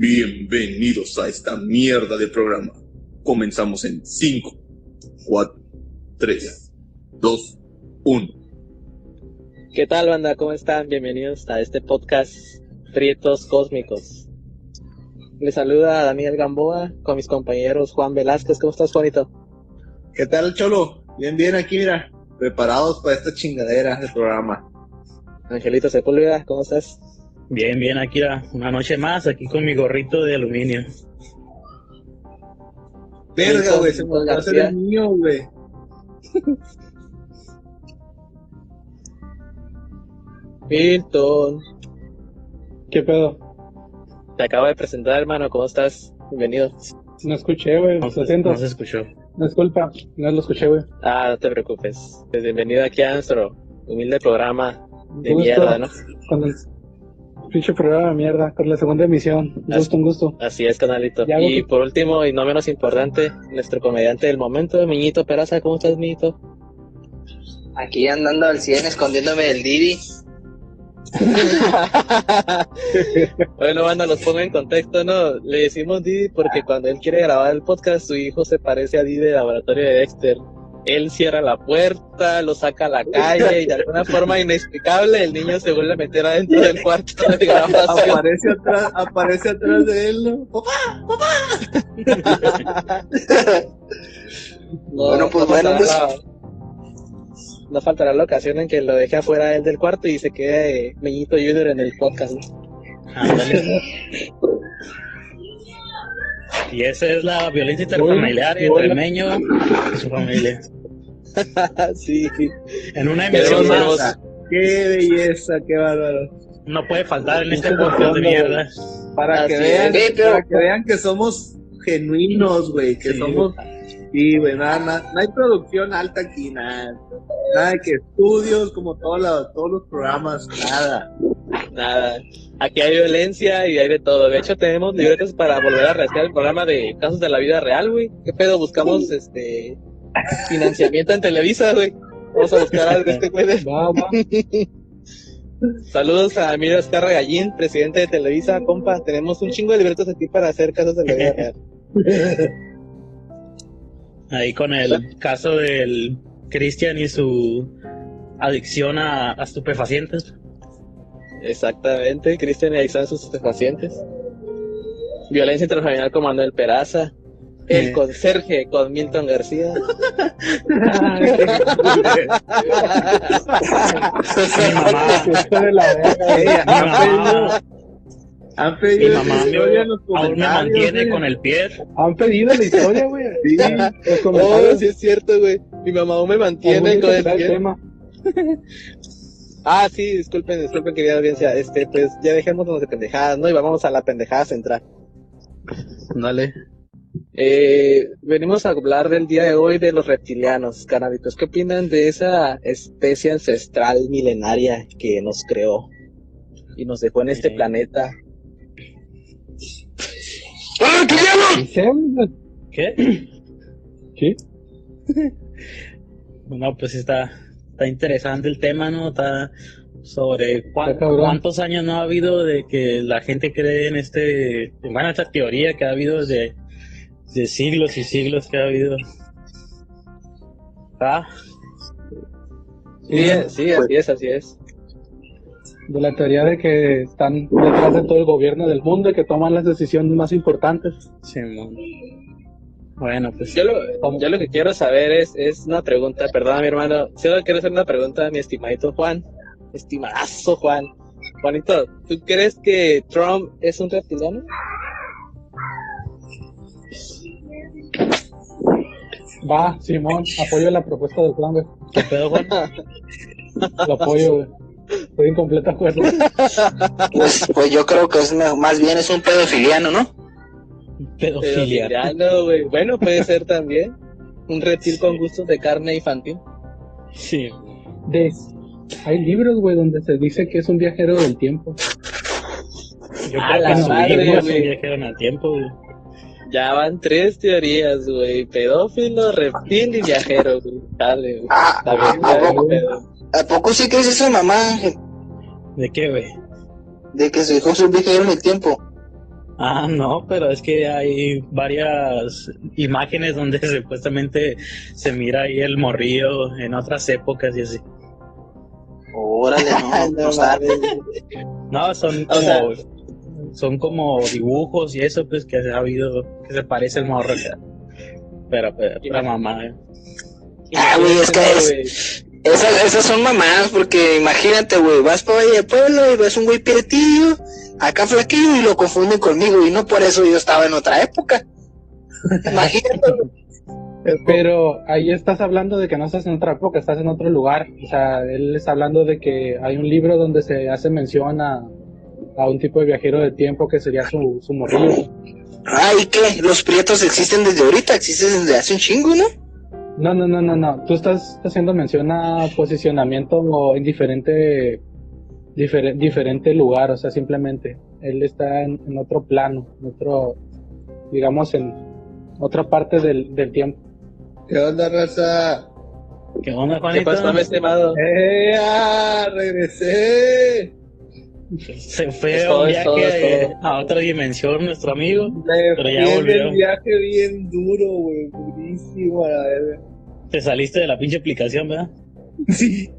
Bienvenidos a esta mierda de programa. Comenzamos en 5, 4, 3, 2, 1. ¿Qué tal, banda? ¿Cómo están? Bienvenidos a este podcast Prietos Cósmicos. Les saluda Daniel Gamboa con mis compañeros Juan Velázquez. ¿Cómo estás, Juanito? ¿Qué tal, Cholo? Bien, bien, aquí, mira, preparados para esta chingadera de programa. Angelito Sepúlveda, ¿cómo estás? Bien, bien, aquí una noche más, aquí con mi gorrito de aluminio. Verga, güey, se me va a hacer el mío, güey. Milton. ¿Qué pedo? Te acabo de presentar, hermano, ¿cómo estás? Bienvenido. No escuché, güey, No, lo siento. no se escuchó. Disculpa, no lo escuché, güey. Ah, no te preocupes. Pues bienvenido aquí a nuestro humilde programa de mierda, ¿no? Con el pinche programa de mierda, con la segunda emisión. Un Así- gusto, un gusto. Así es, canalito. Y por último, y no menos importante, nuestro comediante del momento, Miñito Peraza. ¿Cómo estás, Miñito? Aquí andando al 100 escondiéndome del Didi. bueno, banda, los pongo en contexto, ¿no? Le decimos Didi porque cuando él quiere grabar el podcast, su hijo se parece a Didi del laboratorio de Dexter. Él cierra la puerta, lo saca a la calle y de alguna forma inexplicable el niño se vuelve a meter adentro del cuarto de grabación. Aparece atrás, aparece atrás de él, ¿no? No, Bueno, pues, no bueno, faltará la- no faltará la ocasión en que lo deje afuera él del cuarto y se quede Meñito Junior en el podcast. ¿no? Y esa es la violencia interfamiliar entre el meño y su familia. sí, En una emisión más. más, Qué belleza, qué bárbaro. no puede faltar en este podcast de mierda. Para que vean, es. Sí, pero- para que vean que somos genuinos, güey, que Sí. somos, sí, güey, nada, nada, no hay producción alta aquí, nada, nada de que estudios como todos los, todos los programas, nada. Nada. Aquí hay violencia y hay de todo. De hecho, tenemos libretos para volver a rehacer el programa de casos de la vida real, güey. ¿Qué pedo? Buscamos este financiamiento en Televisa, güey. Vamos a buscar algo este güey. de-. Saludos a Emilio Escarra Gallín, presidente de Televisa, compa. Tenemos un chingo de libretos aquí para hacer casos de la vida real. Ahí con el caso del Cristian y su adicción a, a estupefacientes. Exactamente, Cristian y Alexander sus estupefacientes. Violencia intrafamiliar con Manuel Peraza. El Eh. conserje con Milton García. Mi mamá, Hijo de la verga. Ey, mi han pedido, mi mamá me- historia en los aún me comentarios, mantiene güey. con el pie. Han pedido la historia, güey. Sí. Los Oh, sí es cierto, güey. Mi mamá aún me mantiene con el pie. tema. Ah, sí, disculpen, disculpen, querida audiencia. Este, pues ya dejémonos de pendejadas, ¿no? Y vamos a la pendejada central. Dale. Eh, venimos a hablar del día de hoy de los reptilianos, canabitos. ¿Qué opinan de esa especie ancestral milenaria que nos creó y nos dejó en este planeta? Güey. ¿Qué? ¿Qué? Bueno, pues está, está interesante el tema, ¿no? Está sobre cuántos años no ha habido de que la gente cree en este, bueno, esta teoría que ha habido de, de siglos y siglos que ha habido. Ah, Sí, sí, así es, así es. De la teoría de que están detrás de todo el gobierno del mundo y que toman las decisiones más importantes. Simón. Bueno, pues Yo lo, yo lo que quiero saber es, es una pregunta, perdona mi hermano, solo quiero hacer una pregunta a mi estimadito Juan, estimadazo Juan. Juanito, ¿tú crees que Trump es un reptiliano? Va, Simón, apoyo la propuesta del plan, güey. ¿qué pedo, Juan? Lo apoyo, güey. Estoy en completo acuerdo. Pues, pues yo creo que es más bien es un pedofiliano, ¿no? Pedofilia. Güey. Bueno, puede ser también. Un reptil con gustos de carne infantil. Sí. De, hay libros, güey, donde se dice que es un viajero del tiempo. Yo A creo la que su madre, hijo es un viajero en el tiempo, güey. Ya van tres teorías, güey. Pedófilo, reptil y viajero, güey. Dale, güey. Ah, Está bien, ¿a ya, poco? pedo. ¿A poco sí crees eso, mamá? ¿De qué, güey? De que su hijo es un viajero en el tiempo. Ah, no, pero es que hay varias imágenes donde supuestamente se mira ahí el morrillo en otras épocas y así. Órale, no, no sabe. No, son O sea- como, son como dibujos y eso, pues que ha habido, que se parece el morro. Pero, pero, la mamá. eh. Ah, güey, es que es- Esas, esas son mamadas, porque imagínate, güey, vas para Valle de Pueblo y ves un güey pietillo, acá flaquillo y lo confunden conmigo, y no por eso yo estaba en otra época. Imagínate. Pero ahí estás hablando de que no estás en otra época, estás en otro lugar. O sea, él está hablando de que hay un libro donde se hace mención a, a un tipo de viajero de tiempo que sería su, su morrillo. Ay, ¿qué? Los prietos existen desde ahorita, existen desde hace un chingo, ¿no? No, no, no, no, no. Tú estás haciendo mención a posicionamiento o en diferente, difer- diferente lugar, o sea, simplemente. Él está en, en otro plano, en otro, digamos, en otra parte del, del tiempo. ¿Qué onda, raza? ¿Qué onda, ¿Qué Juanito? pasó, mi estimado? ¡Eh, ah, regresé! Se fue Es a todo, un viaje todo, es todo. a otra dimensión, nuestro amigo. Me Pero ya volvió. el viaje bien duro, güey, durísimo, a la verga. Te saliste de la pinche aplicación, ¿verdad? Sí,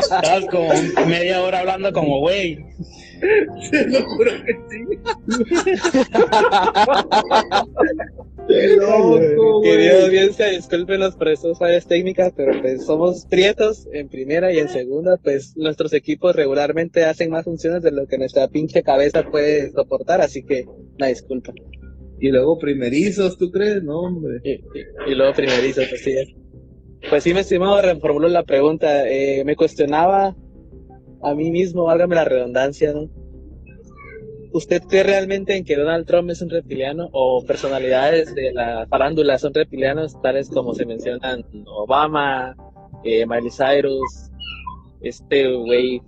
Estabas como media hora hablando como güey. te lo juro que sí. Qué loco, Querida audiencia, discúlpenos por esas fallas técnicas, pero pues somos prietos en primera y en segunda, pues nuestros equipos regularmente hacen más funciones de lo que nuestra pinche cabeza puede soportar, así que una disculpa. Y luego primerizos, ¿tú crees? No, hombre. Y, y- y luego primerizo, pues sí. Pues sí, mi estimado, reformulo la pregunta. Eh, me cuestionaba a mí mismo, válgame la redundancia, ¿no? ¿Usted cree realmente en que Donald Trump es un reptiliano o personalidades de la farándula son reptilianos, tales como se mencionan Obama, eh, Miley Cyrus, este güey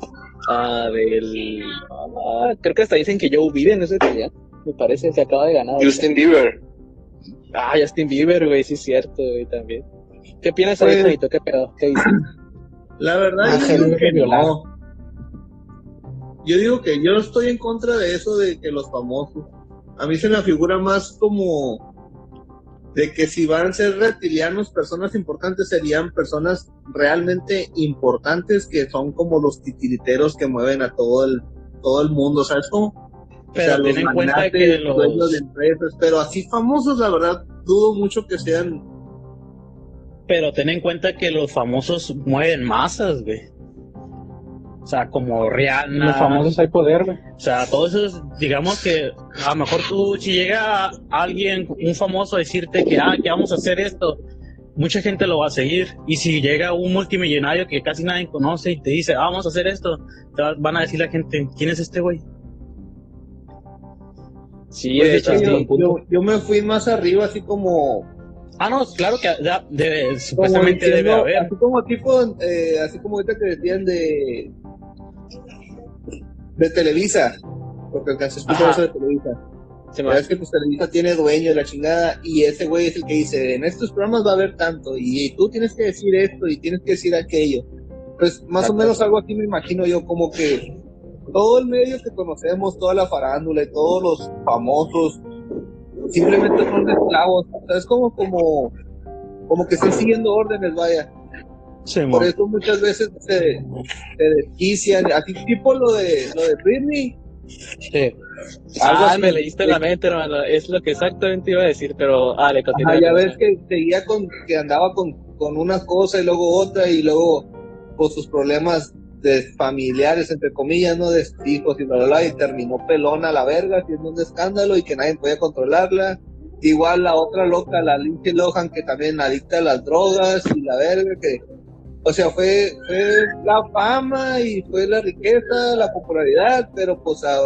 ah, del... ah, creo que hasta dicen que Joe Biden es reptiliano, me parece, se acaba de ganar. Justin Bieber. Ah, Justin Bieber, güey, sí es cierto, güey, también. ¿Qué piensas ahí, Pues- Juanito? ¿Qué pedo? ¿Qué dices? La verdad, Ah, yo digo que no. Yo digo que yo estoy en contra de eso de que los famosos. A mí se me figura más como de que si van a ser reptilianos, personas importantes serían personas realmente importantes que son como los titiriteros que mueven a todo el todo el mundo, ¿sabes cómo? Pero ten en cuenta que dueños los, de empresas, pero así famosos, la verdad, dudo mucho que sean. pero ten en cuenta que los famosos mueven masas, güey. O sea, como Rihanna. Los famosos hay poder, güey. O sea, todo eso es, digamos que a lo mejor tú, si llega alguien, un famoso a decirte que, ah, que vamos a hacer esto, mucha gente lo va a seguir. Y si llega un multimillonario que casi nadie conoce y te dice, ah, vamos a hacer esto, te va- van a decir la gente, ¿quién es este güey? Sí, Pues de hecho, yo, yo, yo me fui más arriba, así como Ah, no, claro que debe- supuestamente debe diciendo, haber. así como tipo, eh, así como ahorita que decían de de Televisa, porque alcancé a escuchar eso de Televisa. Man. verdad es que pues Televisa tiene dueño y la chingada, y ese güey es el que dice, en estos programas va a haber tanto, y tú tienes que decir esto, y tienes que decir aquello. Pues más o menos algo así me imagino yo, como que todo el medio que conocemos, toda la farándula y todos los famosos, simplemente son esclavos. O sea, es como, como, como que están siguiendo órdenes, vaya. Sí, Por eso muchas veces se, se desquician, así tipo lo de, lo de Britney. Sí. Algo Ah, así. me leíste la mente, hermano. Es lo que exactamente iba a decir, pero ah, le continúa. Ya ves que seguía con, que andaba con, con una cosa y luego otra y luego con sus problemas de familiares, entre comillas, ¿no? De hijos y bla, bla, bla, y terminó pelona la verga, haciendo un escándalo y que nadie podía controlarla. Igual la otra loca, la Lindsay Lohan, que también adicta a las drogas y la verga, que, o sea, fue, fue la fama y fue la riqueza, la popularidad, pero pues a,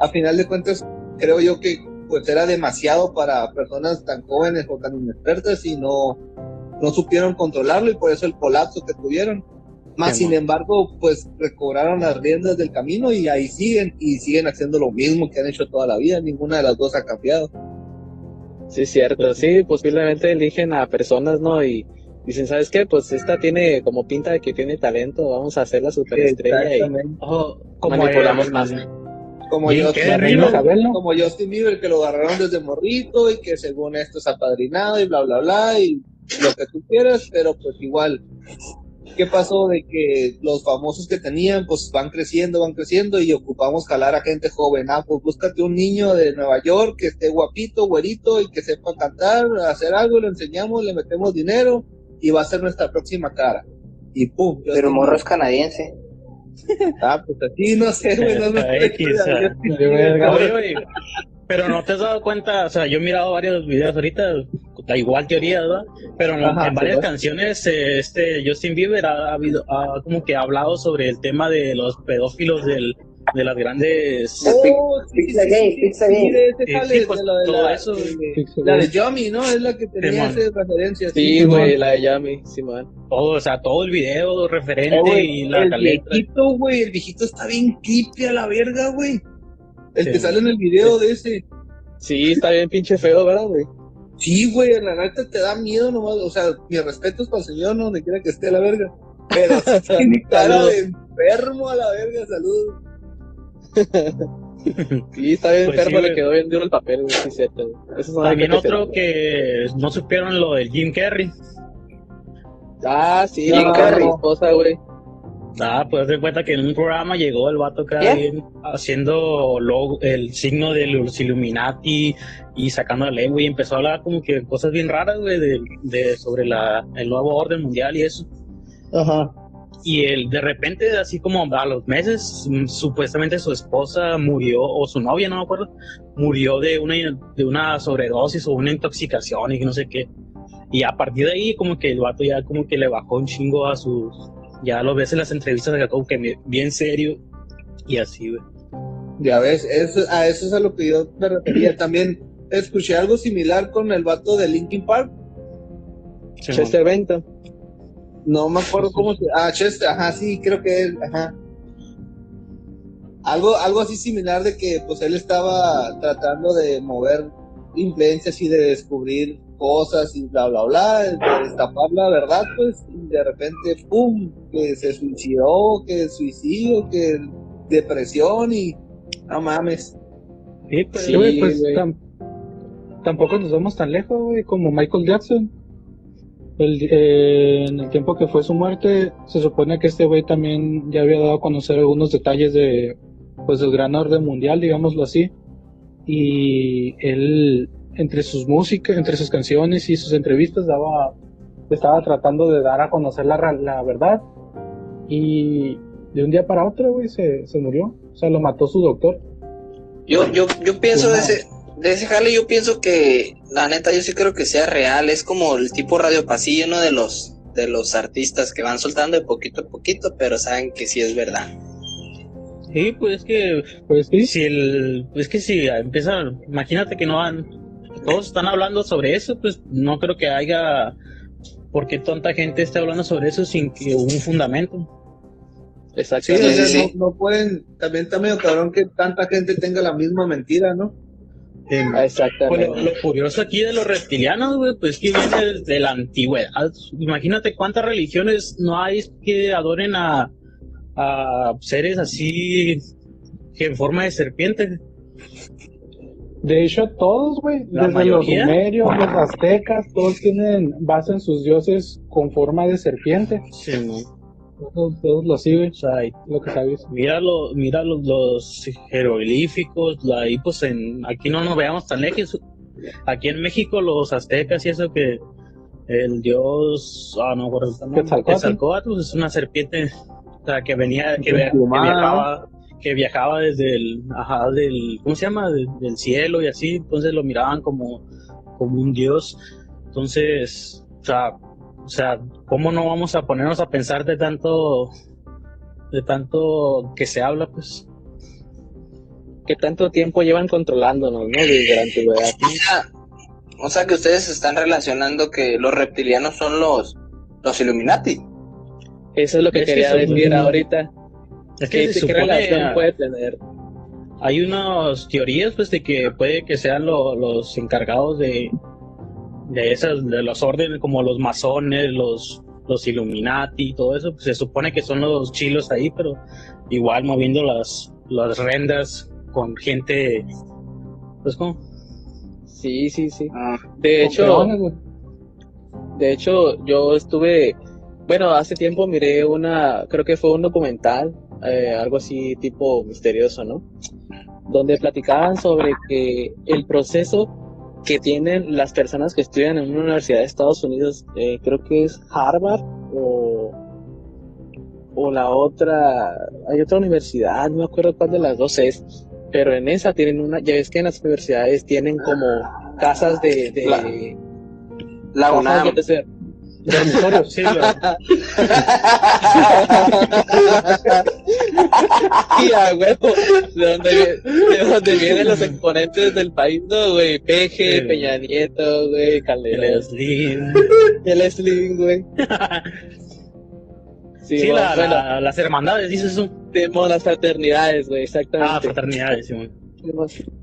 a final de cuentas creo yo que pues era demasiado para personas tan jóvenes o tan inexpertas y no, no supieron controlarlo y por eso el colapso que tuvieron. Más sin embargo, pues recobraron las riendas del camino y ahí siguen y siguen haciendo lo mismo que han hecho toda la vida. Ninguna de las dos ha cambiado. Sí, cierto. Sí, posiblemente eligen a personas, ¿no? Y dicen, ¿sabes qué? Pues esta tiene como pinta de que tiene talento, vamos a hacerla superestrella y Exactamente. Oh, como manipulamos más. Como Justin, Bieber, como Justin Bieber, que lo agarraron desde morrito y que según esto es apadrinado y bla, bla, bla, y lo que tú quieras, pero pues igual. ¿Qué pasó de que los famosos que tenían, pues van creciendo, van creciendo y ocupamos jalar a gente joven? Ah, pues búscate un niño de Nueva York que esté guapito, güerito y que sepa cantar, hacer algo, le enseñamos, le metemos dinero y va a ser nuestra próxima cara. Y pum. Pero morro es canadiense. Ah, pues así, no sé, güey, no, no pero no te has dado cuenta, o sea, yo he mirado varios videos ahorita, da igual teoría, ¿verdad? Pero en, Ajá, en varias sí, canciones, eh, este Justin Bieber ha, habido, ha como que hablado sobre el tema de los pedófilos del, de las grandes... Oh, sí, Pizza sí, Game, sí, Pizza sí, Game. de ese Sí, jale, sí, de la de todo la- eso. de- La de Yomi, ¿no? Es la que tenía esa referencia. Sí, güey, la de Yami, Simón. Todo, o sea, todo el video referente Eh, güey, y la el letra. viejito, güey, el viejito está bien creepy a la verga, güey. El Sí. que sale en el video de ese. Sí, está bien pinche feo, ¿verdad, güey? Sí, güey, en la neta te da miedo nomás. O sea, mis respetos para el señor, no donde quiera que esté a la verga. Pero tiene cara Saludos. de enfermo a la verga, saludos. Sí, está bien Pues enfermo, sí, le quedó bien duro el papel, güey, sí, cierto, güey. También otro que no supieron lo del Jim Carrey. Ah, sí, Jim Carrey. esposa, güey. Ah, pues de cuenta que en un programa llegó el vato ¿Quién? bien haciendo logo, el signo de los Illuminati y sacando la lengua y empezó a hablar como que cosas bien raras, güey, de, de- sobre la, el nuevo orden mundial y eso. Ajá. Y él, de repente, así como a los meses, supuestamente su esposa murió, o su novia, no me acuerdo, murió de una, de una sobredosis o una intoxicación y no sé qué. Y a partir de ahí, como que el vato ya como que le bajó un chingo a sus... Ya lo ves en las entrevistas acá como que bien serio y así, güey. Ya ves, eso, a eso es a lo que yo me refería. También escuché algo similar con el vato de Linkin Park. Chester Benton. No me acuerdo cómo se. Ah, Chester, ajá, sí, creo que él, ajá. Algo, algo así similar de que pues él estaba tratando de mover influencias y de descubrir cosas y bla bla bla, de destapar la verdad, pues, y de repente, pum, que se suicidó, que suicidio, que depresión y no mames. Sí, pues, Sí, güey, Sí, pues güey. tam- tampoco nos vamos tan lejos, güey, como Michael Jackson. El- eh, en el tiempo que fue su muerte, se supone que este güey también ya había dado a conocer algunos detalles de, pues, del gran orden mundial, digámoslo así. Y él, entre sus músicas, entre sus canciones y sus entrevistas, daba, estaba tratando de dar a conocer la, ra- la verdad. Y de un día para otro, güey, se, se murió. O sea, lo mató su doctor. Yo, yo, yo pienso de ese, de ese jale, yo pienso que, la neta, yo sí creo que sea real. Es como el tipo radio pasillo, uno de los, de los artistas que van soltando de poquito a poquito, pero saben que sí es verdad. sí, pues es que Pues sí, si el pues que si empieza imagínate que no han todos están hablando sobre eso pues no creo que haya por qué tanta gente esté hablando sobre eso sin que un fundamento Sí, Exacto. o Sí, sea, sí, sí. No, no pueden, también está medio cabrón que tanta gente tenga la misma mentira, ¿no? Eh, Ah, pues, Exactamente. lo, lo curioso aquí de los reptilianos güey pues que viene desde la antigüedad imagínate cuántas religiones no hay que adoren a a seres así que en forma de serpiente De hecho, todos, güey, desde mayoría. los sumerios, los aztecas, todos tienen base en sus dioses con forma de serpiente. Sí, ¿no? Todos, todos lo siguen, o sea, lo que sabes. Mira, lo, mira los, los jeroglíficos, ahí pues en, aquí no nos veamos tan lejos. Aquí en México los aztecas y eso que el dios, ah no el nombre, Quetzalcóatl. Quetzalcóatl, pues, es una serpiente, o sea, que venía, que, que viajaba, que viajaba desde el, ajá, del, ¿cómo se llama? Del, del cielo y así, entonces lo miraban como, como un dios. Entonces, o sea, o sea, ¿cómo no vamos a ponernos a pensar de tanto, de tanto que se habla, pues? ¿Qué tanto tiempo llevan controlándonos, no? Desde la antigüedad. O sea que ustedes están relacionando que los reptilianos son los, los Illuminati. Eso es lo que Es que quería decir ahorita. Es ¿Qué, que se qué supone, relación puede tener? hay unas teorías, pues, de que puede que sean lo- los encargados de, de esas, de los órdenes, como los masones, los, los Illuminati y todo eso, pues, se supone que son los chilos ahí, pero igual moviendo las, las rendas con gente, pues como, Sí, sí, sí. Ah, De hecho, Campeones, güey. de hecho, yo estuve, bueno, hace tiempo miré una, creo que fue un documental, eh, algo así tipo misterioso, ¿no? Donde platicaban sobre que el proceso que tienen las personas que estudian en una universidad de Estados Unidos, eh, creo que es Harvard o, o la otra, hay otra universidad, no me acuerdo cuál de las dos es, pero en esa tienen una, ya ves que en las universidades tienen como casas de, de La- La UNAM. Se- Dormitorios, sí, güey. Y a huevo, de donde, de donde vienen los exponentes del país, ¿no, güey? Peje, Sí. Peña Nieto, güey, Calderón. el Slim. El Slim, güey. Sí, Sí, la- bueno, la- las hermandades, dices tú. tenemos las fraternidades, güey, Ah, exactamente. fraternidades, sí, güey.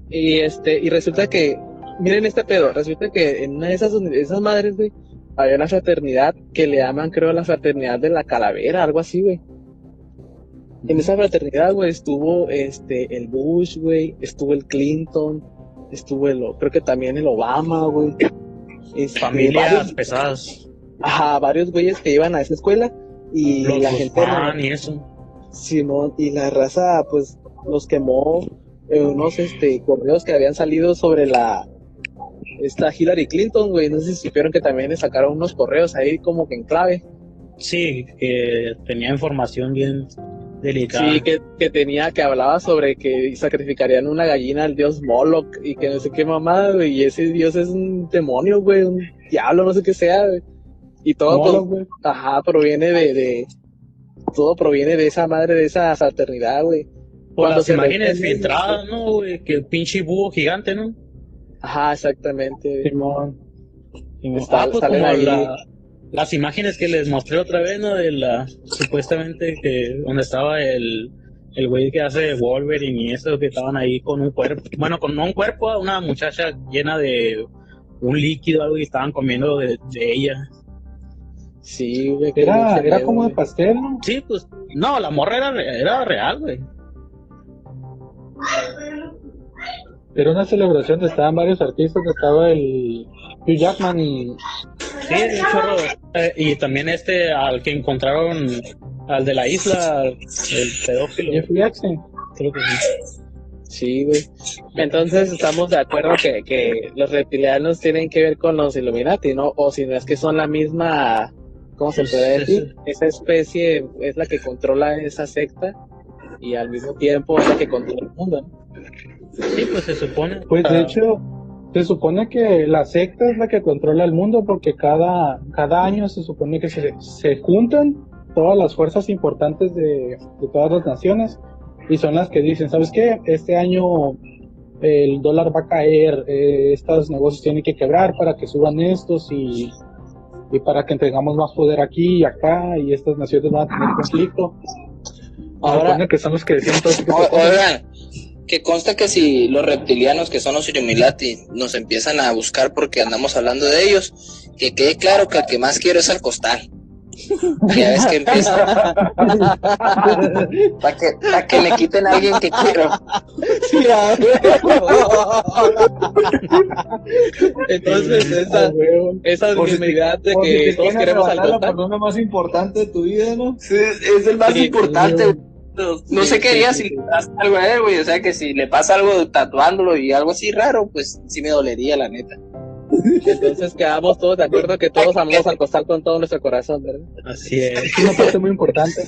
Y este, y resulta que, miren este pedo, resulta que en una de esas, esas madres, güey, había una fraternidad que le llaman, creo, la fraternidad de la calavera, algo así, güey. En esa fraternidad, güey, estuvo este, el Bush, güey, estuvo el Clinton, estuvo el, creo que también el Obama, güey. Este, Familias varios- pesadas. ajá, varios güeyes que iban a esa escuela y Los la gente Guzmán y eso. Simón, y la raza, pues, los quemó eh, unos este, correos que habían salido sobre la esta Hillary Clinton, güey. No sé si supieron que también le sacaron unos correos ahí como que en clave. Sí, que tenía información bien delicada. Sí, que, que tenía, que hablaba sobre que sacrificarían una gallina al dios Moloch y que no sé qué mamada, güey. Y ese dios es un demonio, güey, un diablo, no sé qué sea, güey. Y todo, pues, ajá, proviene de, de, todo proviene de esa madre, de esa fraternidad, güey. Por cuando las se imágenes filtradas, ¿no, güey? Que el pinche búho gigante, ¿no? Ajá, exactamente. güey. Simón. Está- Ah, pues salen como ahí. la- las imágenes que les mostré otra vez, ¿no? De la, supuestamente que donde estaba el, el güey que hace Wolverine y eso, que estaban ahí con un cuerpo, bueno, con no un cuerpo, una muchacha llena de un líquido, algo y estaban comiendo de, de ella. Sí, güey. Era, era como de pastel, ¿no? Sí, pues, no, la morra era, re- era real, güey. Era una celebración donde estaban varios artistas, estaba el Hugh Jackman y Sí, chorro. Eh, y también este, al que encontraron, al de la isla, el pedófilo. Jeffrey Jackson. Creo que sí. Sí, güey. Entonces estamos de acuerdo que, que los reptilianos tienen que ver con los Illuminati, ¿no? O si no es que son la misma, ¿cómo se puede decir? Esa especie es la que controla esa secta y al mismo tiempo es la que controla el mundo, ¿no? Sí, pues se supone. Pues de Ah, hecho, se supone que la secta es la que controla el mundo porque cada, cada año se supone que se, se juntan todas las fuerzas importantes de, de todas las naciones y son las que dicen, ¿sabes qué? Este año el dólar va a caer, eh, estos negocios tienen que quebrar para que suban estos y, y para que tengamos más poder aquí y acá y estas naciones van a tener conflicto. Ahora- que son los que deciden todo ese tipo de O- cosas. Oigan, que consta que si los reptilianos, que son los Illuminati, nos empiezan a buscar porque andamos hablando de ellos, que quede claro que el que más quiero es al costal. Ya ves que empieza. Para que, pa' que me quiten a alguien que quiero. Entonces esa, Ah, huevo. esa si te- dignidad de si que todos quieren queremos al costal. persona más importante de tu vida, ¿no? Sí, es el más Sí, importante. No Sí, sé qué sí, haría sí, si sí. le pasa algo a él, güey. O sea, que si le pasa algo tatuándolo y algo así raro, pues sí me dolería, la neta. Entonces quedamos todos de acuerdo que todos amamos al costal con todo nuestro corazón, ¿verdad? Así es. Es una parte muy importante.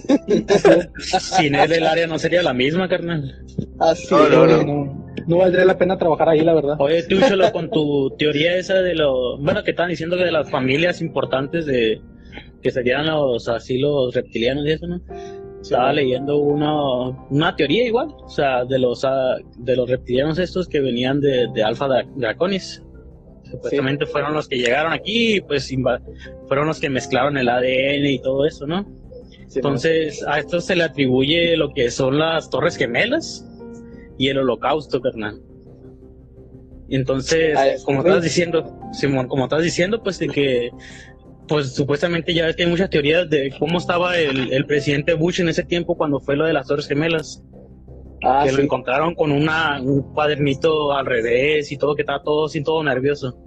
Sin él el área no sería la misma, carnal. Así No, no, no. no, no valdría la pena trabajar ahí, la verdad. Oye, tú, Cholo, con tu teoría esa de lo... Bueno, que estaban diciendo que de las familias importantes de... Que serían los, así, los reptilianos y eso, ¿no? Estaba leyendo una, una teoría igual, o sea, de los, ah, de los reptilianos estos que venían de, de Alpha Dra- Draconis. Supuestamente fueron los que llegaron aquí y pues fueron los que mezclaron el ADN y todo eso, ¿no? Sí, Entonces, a esto se le atribuye lo que son las Torres Gemelas y el Holocausto, carnal. Entonces, Ah, como estás diciendo, Simón, como estás diciendo, pues de que, pues supuestamente ya ves que hay muchas teorías de cómo estaba el, el presidente Bush en ese tiempo cuando fue lo de las Torres Gemelas. Ah, que lo encontraron con una, un cuadernito al revés y todo, que estaba todo así, todo nervioso.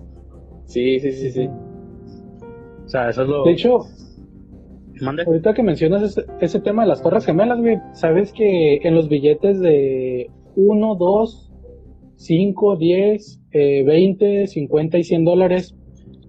Sí, sí, sí, sí. O sea, eso es lo... De hecho, Mande. ahorita que mencionas ese, ese tema de las torres gemelas, güey, sabes que en los billetes de 1, 2, 5, 10, eh, 20, 50 y 100 dólares,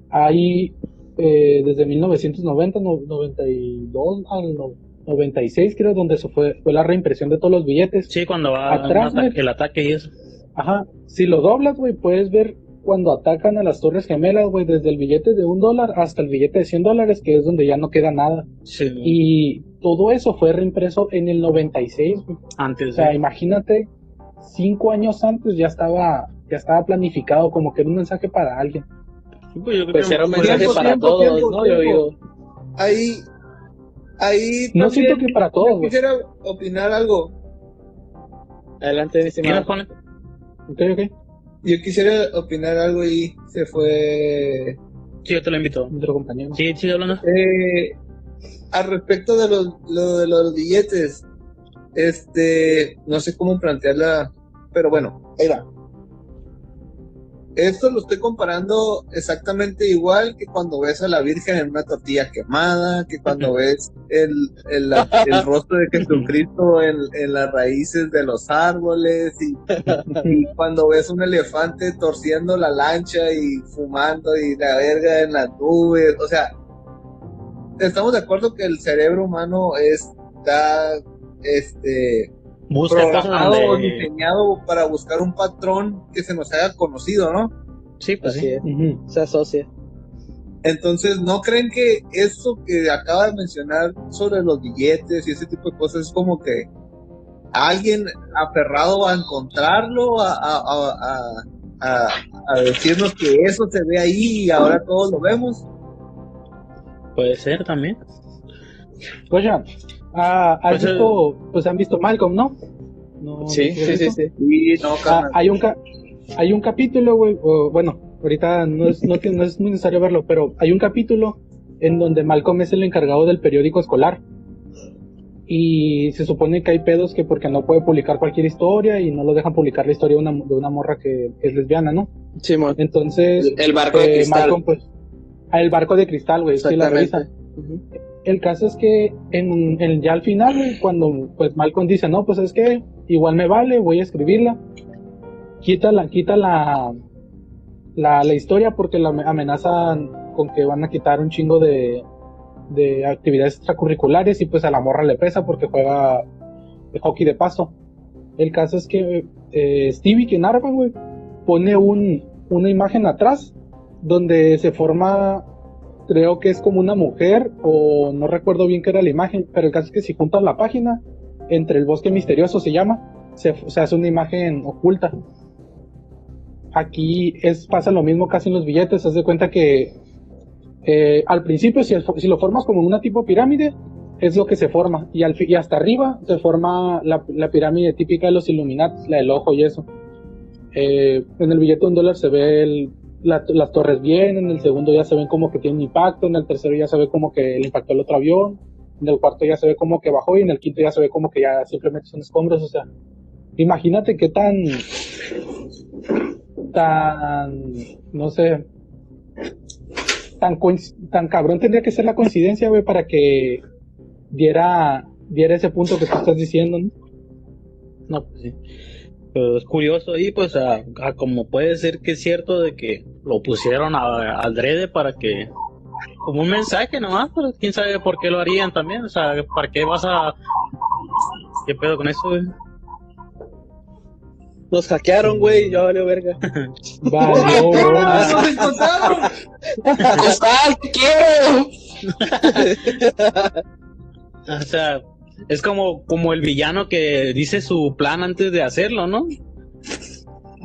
hay eh, desde 1990, no- 92 al no- 96, creo, donde se fue, fue la reimpresión de todos los billetes. Sí, cuando va Atrás, un ataque- güey. el ataque y eso. Ajá, si lo doblas, güey, puedes ver cuando atacan a las torres gemelas, güey, desde el billete de un dólar hasta el billete de 100 dólares, que es donde ya no queda nada. Sí, Y todo eso fue reimpreso en el 96, güey. O antes sea, de... imagínate, cinco años antes ya estaba, ya estaba planificado como que era un mensaje para alguien. Pues, yo creo Pues que era un mensaje Tiempo, para tiempo, todos, tiempo, ¿no? Yo digo, Ahí, ahí No siento que para todos, quisiera opinar algo. adelante, ¿Qué estimado. nos pone? Ok, ok, Yo quisiera opinar algo y se fue. Sí, yo te lo invito. otro compañero. Sí, sí, hablando. Eh, al respecto de los, lo de los billetes, este, no sé cómo plantearla, pero bueno, ahí va. Esto lo estoy comparando exactamente igual que cuando ves a la Virgen en una tortilla quemada, que cuando ves el, el, el rostro de Jesucristo en, en las raíces de los árboles y, y cuando ves un elefante torciendo la lancha y fumando y la verga en las nubes, o sea, estamos de acuerdo que el cerebro humano está este Busca cosas programado o donde... diseñado para buscar un patrón que se nos haga conocido, ¿no? Sí, pues Así sí. es, Ujú. se asocia. Entonces, ¿no creen que eso que acaba de mencionar sobre los billetes y ese tipo de cosas es como que alguien aferrado a encontrarlo, a, a, a, a- a- a decirnos que eso se ve ahí y ahora todos lo vemos? Puede ser también. Oye, ah, ¿has Pues, eh, visto, pues han visto Malcolm, ¿no? ¿No Sí, ¿no sí, sí, sí. Sí, no, Ah, hay un ca- hay un capítulo, güey, bueno, ahorita no es, no, tiene- no es muy necesario verlo, pero hay un capítulo en donde Malcolm es el encargado del periódico escolar. Y se supone que hay pedos que porque no puede publicar cualquier historia y no lo dejan publicar la historia de una, de una morra que es lesbiana, ¿no? Simón. Entonces, El barco de eh, cristal. Malcolm, pues, ah, el barco de cristal, güey, sí la revisa. Ujú. El caso es que en, en- ya al final, cuando pues Malcolm dice, no, pues es que igual me vale, voy a escribirla, quita la, quita la, la, la historia porque la amenazan con que van a quitar un chingo de, de actividades extracurriculares y pues a la morra le pesa porque juega de hockey de paso. El caso es que eh, Stevie, que narra, güey, pone un, una imagen atrás donde se forma creo que es como una mujer o no recuerdo bien qué era la imagen, pero el caso es que si juntas la página, entre el bosque misterioso se llama, se, se hace una imagen oculta. Aquí es, pasa lo mismo casi en los billetes, haz de cuenta que eh, al principio si, lo formas como una tipo pirámide, es lo que se forma, y, al, y hasta arriba se forma la, pirámide típica de los Illuminati, la del ojo y eso. Eh, en el billete de un dólar se ve el, la- las torres bien, en el segundo ya se ven como que tiene un impacto, en el tercero ya se ve como que le impactó el otro avión, en el cuarto ya se ve como que bajó y en el quinto ya se ve como que ya simplemente son escombros, o sea, imagínate qué tan, tan, no sé, tan, tan cabrón tendría que ser la coincidencia, güey, para que diera, diera ese punto que tú estás diciendo, ¿no? No, pues sí. Pero es curioso y pues a como puede ser que es cierto de que lo pusieron a, al drede para que como un mensaje nomás, pero quién sabe por qué lo harían también, o sea, ¿para qué vas a qué pedo con eso? güey? Nos hackearon, güey, ya valió verga. Valió. ¡Ah, nos encontraron! Cristal, te quiero. O sea, es como como el villano que dice su plan antes de hacerlo, ¿no?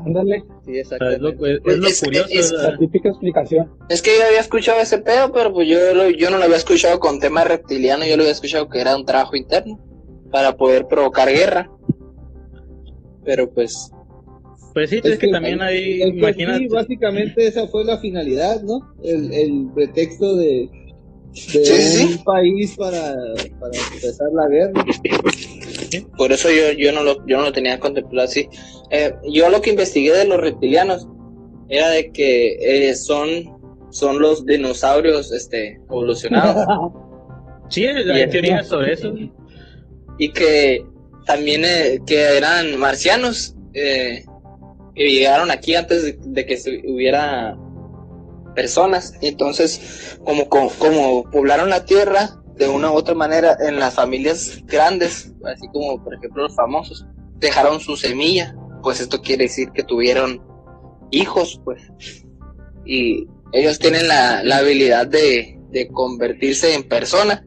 Ándale, Sí, sea, es lo, exactamente. es lo Es- curioso. es- o sea, la típica explicación. Es que yo había escuchado ese pedo, pero pues yo, lo- yo no lo había escuchado con tema reptiliano, yo lo había escuchado que era un trabajo interno para poder provocar guerra. Pero pues, pues sí, es, que, también hay, que imagínate. sí, básicamente esa fue la finalidad, ¿no? El, el pretexto de, de Sí, sí, un sí. país para, para empezar la guerra. Por eso yo, yo, no lo, yo no lo tenía contemplado así. Eh, yo lo que investigué de los reptilianos era de que eh, son, son los dinosaurios este, evolucionados. Sí, hay teorías sobre eso. y que también eh, que eran marcianos eh, que llegaron aquí antes de, de que se hubiera personas entonces como, como como poblaron la tierra de una u otra manera en las familias grandes así como por ejemplo los famosos dejaron su semilla pues esto quiere decir que tuvieron hijos pues y ellos tienen la, la habilidad de, de convertirse en persona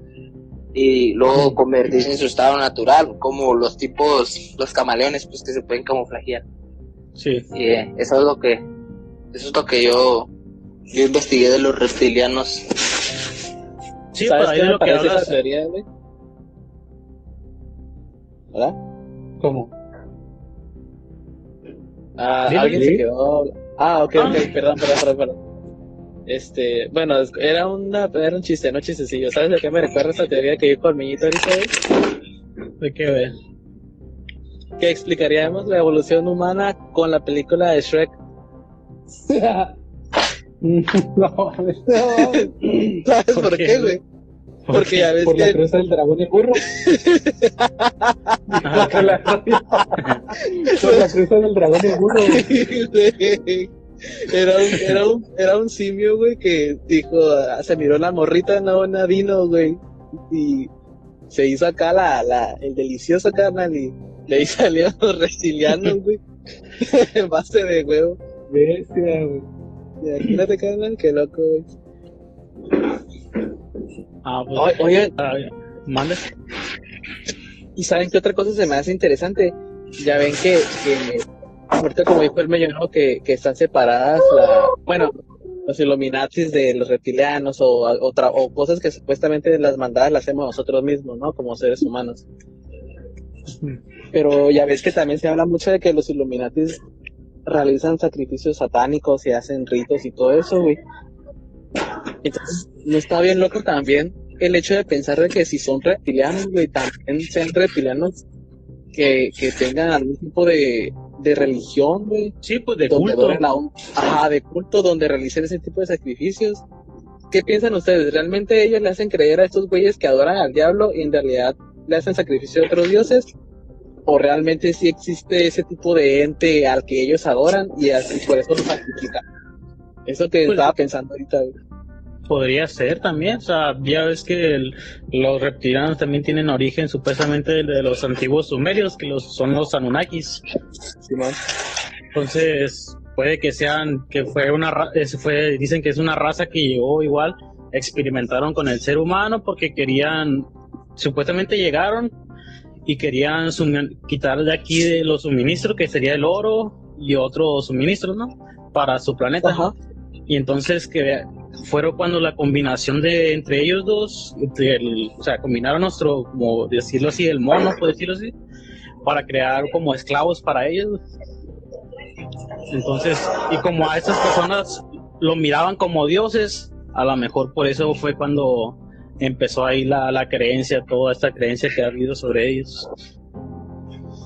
y luego convertirse en su estado natural, como los tipos, los camaleones, pues que se pueden camuflajear. Sí. Y eh, eso es lo que, eso es lo que yo, yo investigué de los reptilianos. Sí, ¿Sabes qué me lo que parece esa teoría, güey? ¿Verdad? ¿Cómo? Ah, alguien se quedó. Ah, ok, Ah. ok, perdón, perdón, perdón, perdón. Este, bueno, era una, era un chiste, no chistecillo. ¿Sabes de qué me recuerda esa teoría que dijo el Miñito ahorita, güey? ¿De qué ve? Que explicaríamos la evolución humana con la película de Shrek. no, ¿Sabes ¿Por por, qué, qué, güey? Porque ya ves por la que cruz del dragón y burro. Por, la, por la cruz del dragón y burro. güey. era un, era un, era un simio, güey, que dijo, ah, se miró la morrita, no, Nadino, güey, y se hizo acá la, la, el delicioso carnal y le los reptilianos, güey, en base de huevo. Bestia, güey. Imagínate, carnal, qué loco, güey. Ah, pues, Oye, oye, mande. ¿y saben qué otra cosa se me hace interesante? Ya ven que, que ahorita como dijo el medio, ¿no? Que, que están separadas la, bueno, los Illuminatis de los reptilianos o, o cosas que supuestamente las mandadas las hacemos nosotros mismos, ¿no? Como seres humanos. Pero ya ves que también se habla mucho de que los Illuminatis realizan sacrificios satánicos y hacen ritos y todo eso, güey. Entonces, ¿no está bien loco también el hecho de pensar de que si son reptilianos, güey, también sean reptilianos que, que tengan algún tipo de, de religión, güey? Sí, pues de culto. ajá, de culto, donde realicen ese tipo de sacrificios. ¿Qué piensan ustedes? ¿Realmente ellos le hacen creer a estos güeyes que adoran al diablo y en realidad le hacen sacrificio a otros dioses? ¿O realmente sí existe ese tipo de ente al que ellos adoran y por eso lo sacrifican? Eso que Pues- estaba pensando ahorita. Podría ser también, o sea, ya ves que el- los reptilianos también tienen origen supuestamente de, de los antiguos sumerios, que los, son los Anunnakis. Entonces, puede que sean, que fue una, fue, dicen que es una raza que llegó igual, experimentaron con el ser humano porque querían, supuestamente llegaron y querían quitar de aquí de los suministros, que sería el oro y otros suministros, ¿no? Para su planeta. Ajá. Y entonces que fueron cuando la combinación de entre ellos dos, del- o sea, combinaron nuestro, como decirlo así, el mono, por decirlo así, para crear como esclavos para ellos. Entonces, y como a estas personas lo miraban como dioses, a lo mejor por eso fue cuando empezó ahí la, la creencia, toda esta creencia que ha habido sobre ellos.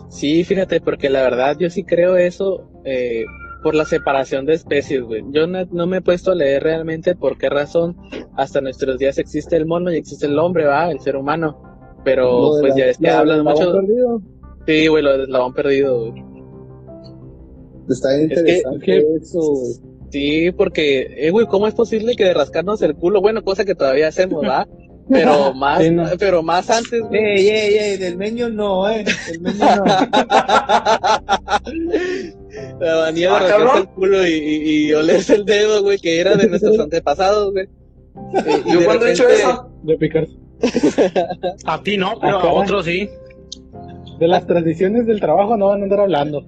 Sí, fíjate, porque la verdad yo sí creo eso eh, por la separación de especies, güey. Yo no, no me he puesto a leer realmente por qué razón hasta nuestros días existe el mono y existe el hombre, va, el ser humano. Pero pues la- ya es que hablan mucho. perdido. Sí, güey, lo del eslabón perdido, güey. Está bien Es que- interesante es eso, güey. Sí, porque, eh, güey, ¿cómo es posible que de rascarnos el culo, bueno, cosa que todavía hacemos, va? Pero más, Sí, no. pero más antes, güey. Ey, ey, ey, del meño no, eh. Del meño no. La manía de Ah, cabrón. el culo y, y, y olerse el dedo, güey, que era de nuestros antepasados, güey. Eh, y ¿Yo he hecho repente- eso? De picar. A ti no, pero Acá. a otros sí. De las tradiciones del trabajo no van a andar hablando.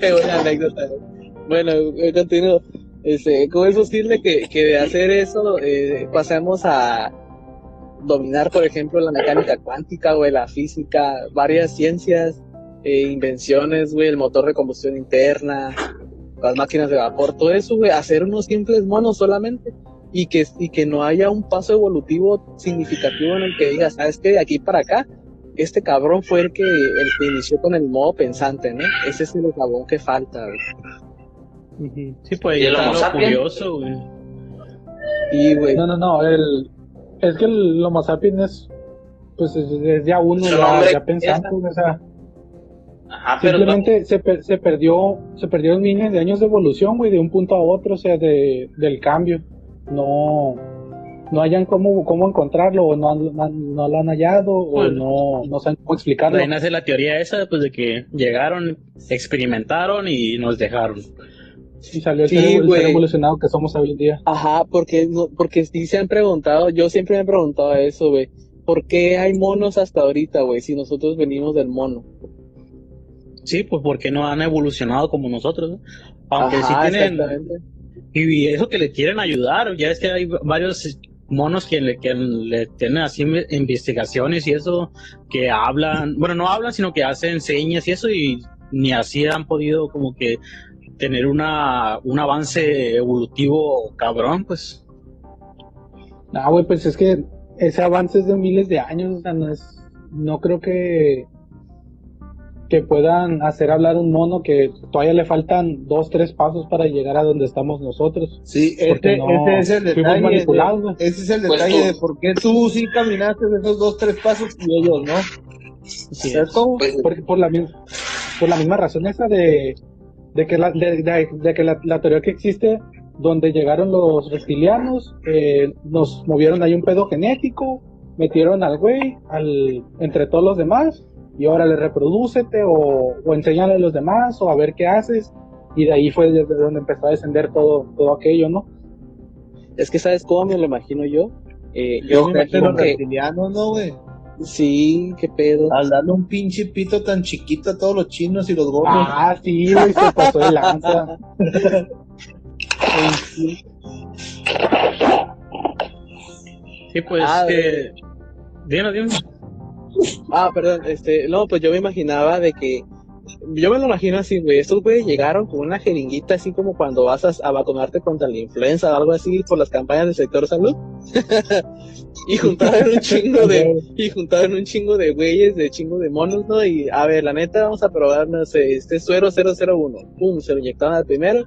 Qué buena anécdota. güey. Bueno, eh, continúo. Este, ¿Cómo es posible que, que de hacer eso eh, pasemos a dominar, por ejemplo, la mecánica cuántica, güey, la física, varias ciencias, eh, invenciones, güey, el motor de combustión interna, las máquinas de vapor, todo eso, güey, hacer unos simples monos solamente? y que, y que no haya un paso evolutivo significativo en el que digas, sabes que de aquí para acá, este cabrón fue el que, el que inició con el modo pensante, ¿no? Ese es el eslabón que falta. Sí, pues ¿Y el está Homo lo sapiens? curioso, güey. Y, güey, No, no, no, el, es que el Homo sapiens es, pues es, es ya uno, ya, ya pensando, o sea, Ajá, pero simplemente se, per- se perdió, se perdieron miles de años de evolución, güey, de un punto a otro, o sea, de, del cambio. No, no hayan cómo, cómo encontrarlo, o no, no, no lo han hallado, o Pues, no, no saben cómo explicarlo. Ahí nace la teoría esa, pues de que llegaron, experimentaron y nos dejaron. Y salió el, Sí, ser, el ser güey. evolucionado que somos hoy en día. Ajá, porque, no, porque sí se han preguntado, yo siempre me he preguntado eso, güey. ¿Por qué hay monos hasta ahorita, güey? Si nosotros venimos del mono. Sí, pues porque no han evolucionado como nosotros, ¿no? Aunque Ajá, sí tienen, y eso que le quieren ayudar, ya es que hay varios monos que le, que le tienen así inve- investigaciones y eso, que hablan, bueno, no hablan, sino que hacen señas y eso, y ni así han podido como que tener una, un avance evolutivo cabrón, pues. Ah, güey, pues es que ese avance es de miles de años, o sea, no es, no creo que que puedan hacer hablar un mono que todavía le faltan dos, tres pasos para llegar a donde estamos nosotros. Sí, este, no ese es el fuimos detalle. manipulados, de- ese es el Pues detalle tú- de por qué tú sí caminaste esos dos, tres pasos y ellos no. Sí, ¿Sabes cómo? pues, Porque por la misma, por la misma razón esa de, de que la, de, de- de que la, la teoría que existe donde llegaron los reptilianos, eh, nos movieron ahí un pedo genético, metieron al güey, al, entre todos los demás, y ahora le reproducete o, o enséñale a los demás o a ver qué haces, y de ahí fue desde donde empezó a descender todo, todo aquello, ¿no? Es que, ¿sabes cómo me lo imagino yo? Eh, yo me imagino que, reptilianos, ¿no, güey? Sí, qué pedo. Al darle un pinche pito tan chiquito a todos los chinos y los gordos. Ah, sí, güey, se pasó de lanza. Sí, pues Ah, dime. Ah, perdón, este, no, pues yo me imaginaba de que, yo me lo imagino así, güey, estos güeyes llegaron con una jeringuita así como cuando vas a, a vacunarte contra la influenza o algo así por las campañas del sector salud. y juntaron un chingo de, y juntaron un chingo de güeyes, de chingo de monos, ¿no? Y a ver, la neta, vamos a probar, no sé, este suero 001. Pum, se lo inyectaron al primero.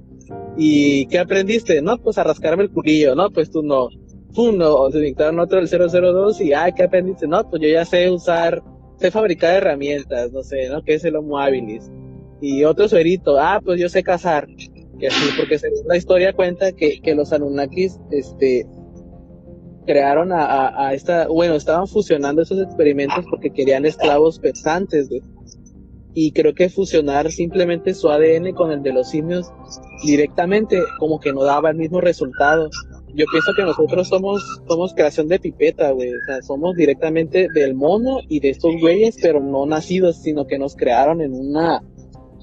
¿Y qué aprendiste? No, pues a rascarme el culillo, no, pues tú no. Pum, no, se inyectaron otro el 002 y, ah, ¿qué aprendiste? No, pues yo ya sé usar, sé fabricar herramientas, no sé, ¿no? Que es el Homo habilis. Y otro suerito, ah, pues yo sé cazar. Que así, porque la historia cuenta que, que los Anunnakis, este, crearon a, a, a esta, bueno, estaban fusionando esos experimentos porque querían esclavos pensantes, güey. Y creo que fusionar simplemente su ADN con el de los simios directamente como que no daba el mismo resultado. Yo pienso que nosotros somos, somos creación de pipeta, güey. O sea, somos directamente del mono y de estos güeyes, pero no nacidos, sino que nos crearon en una,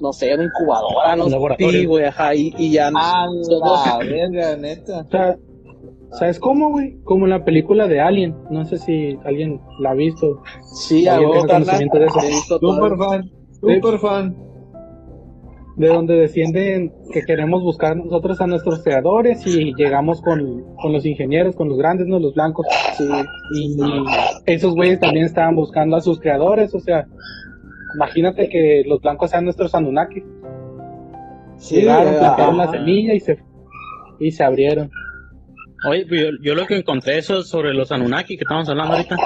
no sé, una incubadora, no Un sé, güey, ajá, y, y ya Ah, somos, la verga, neta. O sea, ¿sabes cómo, güey? Como en la película de Alien. No sé si alguien la ha visto. sí, a. He visto todo. Super fan, super fan. De donde descienden que queremos buscar nosotros a nuestros creadores y llegamos con, con los ingenieros, con los grandes, no los blancos. Sí. Y esos güeyes también estaban buscando a sus creadores. O sea, imagínate que los blancos sean nuestros Anunnaki. Sí, Llegaron, ah, plantaron la semilla y se, y se abrieron. Oye, pues yo, yo lo que encontré eso sobre los Anunnaki que estamos hablando ahorita,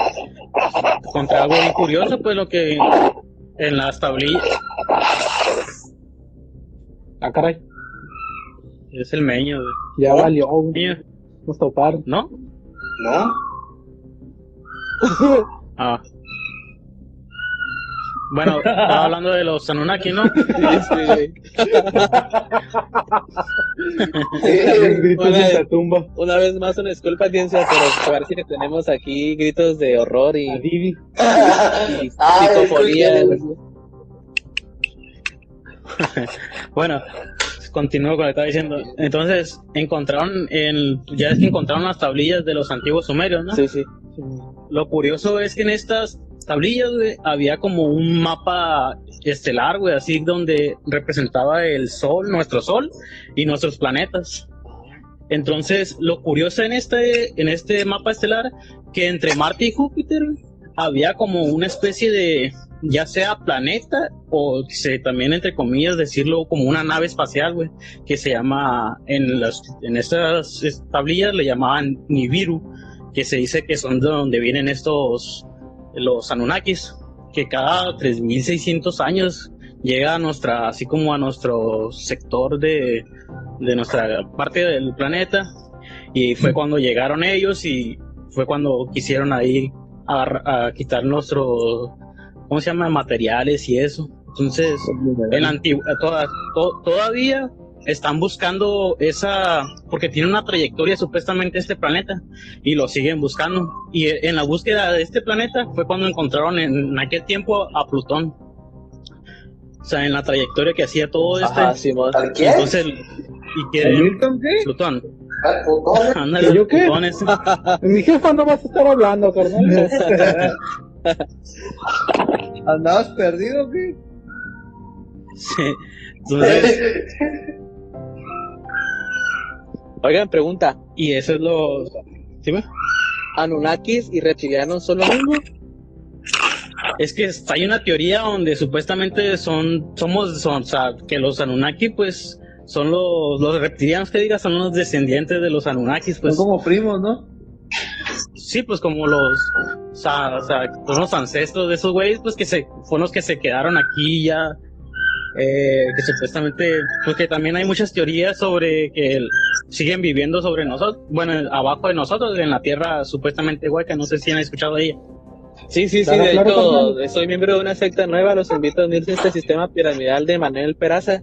encontré algo bien curioso, pues lo que en las tablillas Ah, caray. es el meño, güey. Ya valió, güey. Nos toparon. ¿no? ¿no? Ah. Bueno, estaba hablando de los Anunnaki, ¿no? Este, Gritos una, la tumba. una vez más una disculpa audiencia, pero parece que tenemos aquí gritos de horror y, y Ah, psicofonía. es Bueno, continúo con lo que estaba diciendo. Entonces, encontraron, en, ya es que encontraron las tablillas de los antiguos sumerios, ¿no? Sí, sí. Lo curioso es que en estas tablillas, güey, había como un mapa estelar, güey, así donde representaba el sol, nuestro sol y nuestros planetas. Entonces, lo curioso en este, en este mapa estelar, que entre Marte y Júpiter había como una especie de, ya sea planeta o se, también entre comillas decirlo como una nave espacial, güey, que se llama, en, las, en estas tablillas le llamaban Nibiru, que se dice que son de donde vienen estos, los Anunnakis, que cada 3600 años llega a nuestra, así como a nuestro sector de, de nuestra parte del planeta, y fue cuando llegaron ellos y fue cuando quisieron ahí a, quitar nuestro, ¿cómo se llama? Materiales y eso. Entonces, en la antigua, todavía están buscando esa, porque tiene una trayectoria supuestamente este planeta y lo siguen buscando. Y en la búsqueda de este planeta fue cuando encontraron en, aquel tiempo a Plutón. O sea, en la trayectoria que hacía todo este. entonces, y quieren Plutón. ¿Y yo qué? Mi jefa no vas a estar hablando, carnal. ¿Andabas perdido o qué? Sí. Entonces... Oigan, pregunta. ¿Y eso es lo. ¿Sí, ¿Anunnakis y reptilianos son lo mismo? Es que hay una teoría donde supuestamente son, somos, son, o sea, que los Anunnaki, pues, son los, los reptilianos que digas, son los descendientes de los Anunnakis, pues. Son como primos, ¿no? Sí, pues como los, o sea, o sea los ancestros de esos güeyes, pues que se, fueron los que se quedaron aquí ya, eh, que supuestamente, pues que también hay muchas teorías sobre que siguen viviendo sobre nosotros, bueno, abajo de nosotros, en la tierra supuestamente hueca, no sé si han escuchado de ella. Sí, sí, sí, de hecho, soy miembro de una secta nueva, los invito a unirse a este sistema piramidal de Manuel Peraza.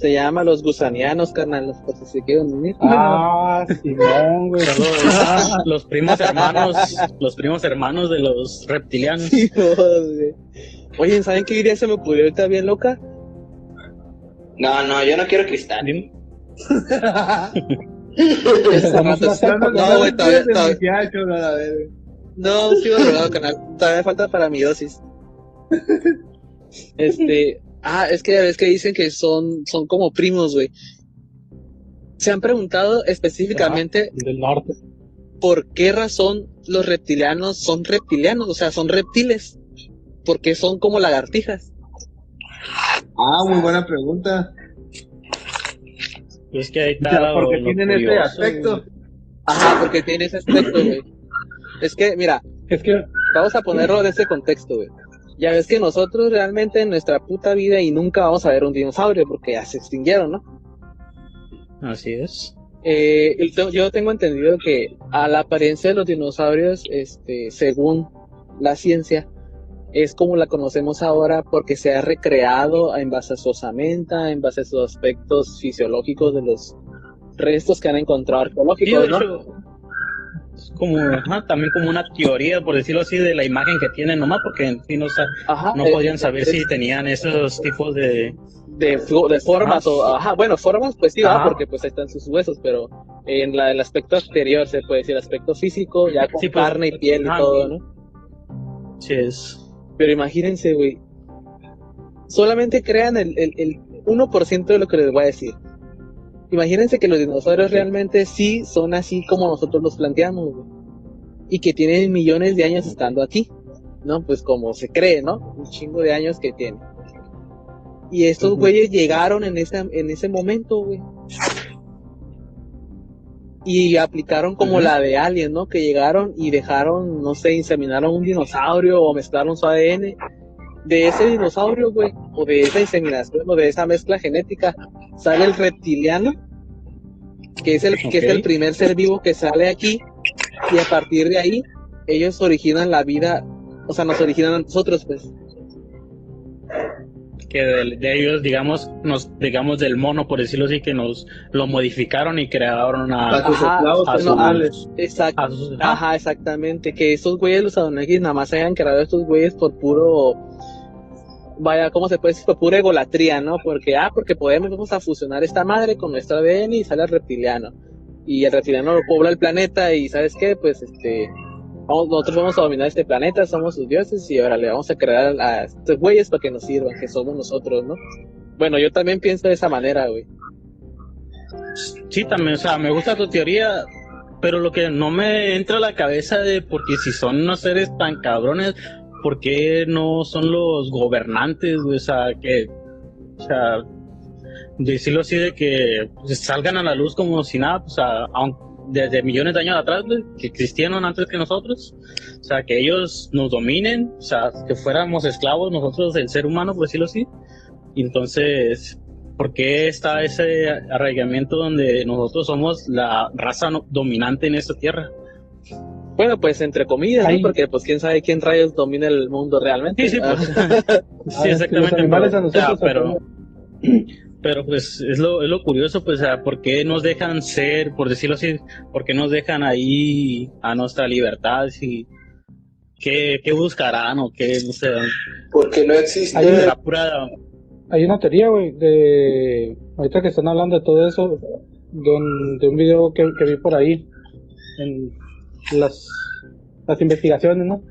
Se llama los gusanianos, carnal, por si se quieren unir. Ah, Simón, güey. Los, los, primos hermanos, los primos hermanos de los reptilianos. Oye, ¿saben qué diría se me ocurrió ahorita bien loca? No, no, yo no quiero cristal. no, güey, todavía, No, sigo drogado, canal. Todavía falta para mi dosis. Este, Ah, es que ya ves que dicen que son, son como primos, güey. Se han preguntado específicamente del norte. por qué razón los reptilianos son reptilianos, o sea, son reptiles. Porque son como lagartijas. Ah, muy buena pregunta. Es que ahí está. porque tienen ese aspecto. Ajá, porque tienen ese aspecto, güey. Es que, mira, es que vamos a ponerlo en ese contexto, güey. Ya ves que nosotros realmente en nuestra puta vida y nunca vamos a ver un dinosaurio porque ya se extinguieron, ¿no? Así es. Eh, yo tengo entendido que a la apariencia de los dinosaurios, este, según la ciencia, es como la conocemos ahora porque se ha recreado en base a su osamenta, en base a sus aspectos fisiológicos de los restos que han encontrado arqueológicos, ¿no? Como también como una teoría, por decirlo así, de la imagen que tienen nomás, porque en fin no, no eh, podían saber si tenían esos tipos de... De, de formas o, ajá, bueno, formas pues sí, porque pues ahí están sus huesos, pero en la, el aspecto exterior se puede decir, el aspecto físico, ya con pues, carne y piel y todo, ¿no? Sí es. Pero imagínense, güey, solamente crean el, el, el 1% de lo que les voy a decir imagínense que los dinosaurios realmente sí son así como nosotros los planteamos, Y que tienen millones de años estando aquí, ¿no? Pues como se cree, ¿no? Un chingo de años que tienen. Y estos güeyes llegaron en ese, en ese momento, güey. Y aplicaron como la de Alien, ¿no? Que llegaron y dejaron, no sé, inseminaron un dinosaurio o mezclaron su ADN. De ese dinosaurio, güey, o de esa inseminación o de esa mezcla genética, sale el reptiliano, que es el, que es el primer ser vivo que sale aquí, y a partir de ahí, ellos originan la vida, o sea, nos originan a nosotros, pues. Que de, ellos, digamos, nos, digamos, del mono, por decirlo así, que nos lo modificaron y crearon a, ajá, exacto, ajá, exactamente. Que esos güeyes, los Adonis, nada más hayan creado estos güeyes por puro vaya, ¿cómo se puede decir? Pura egolatría, ¿no? Porque, ah, porque podemos, vamos a fusionar esta madre con nuestra ADN y sale el reptiliano. Y el reptiliano lo pobla el planeta y, ¿sabes qué? Pues, este, nosotros vamos a dominar este planeta, somos sus dioses y ahora le vamos a crear a estos güeyes para que nos sirvan, que somos nosotros, ¿no? Bueno, yo también pienso de esa manera, güey. Sí, también, o sea, me gusta tu teoría, pero lo que no me entra a la cabeza de porque si son unos seres tan cabrones, ¿por qué no son los gobernantes, güey? O sea, que, o sea, decirlo así de que pues, salgan a la luz como si nada, pues, a- desde millones de años atrás, güey, que existieron antes que nosotros, o sea, que ellos nos dominen, o sea, que fuéramos esclavos nosotros, el ser humano, por decirlo así. Entonces, ¿por qué está ese arraigamiento donde nosotros somos la raza dominante en esta tierra? Bueno, pues entre comillas, ¿no? Porque pues quién sabe quién rayos domina el mundo realmente. Sí, sí, Ah, pues. Ah, sí, exactamente. Los animales pero, a nosotros. sea, pero, pero pues es lo, es lo curioso, pues, ¿por qué nos dejan ser, por decirlo así, por qué nos dejan ahí a nuestra libertad? Si, ¿qué, ¿Qué buscarán o qué? No sé, Porque no existe. Hay la pura... Hay una teoría, güey, de. Ahorita que están hablando de todo eso, de un, de un video que, que vi por ahí, en las, las investigaciones, ¿no?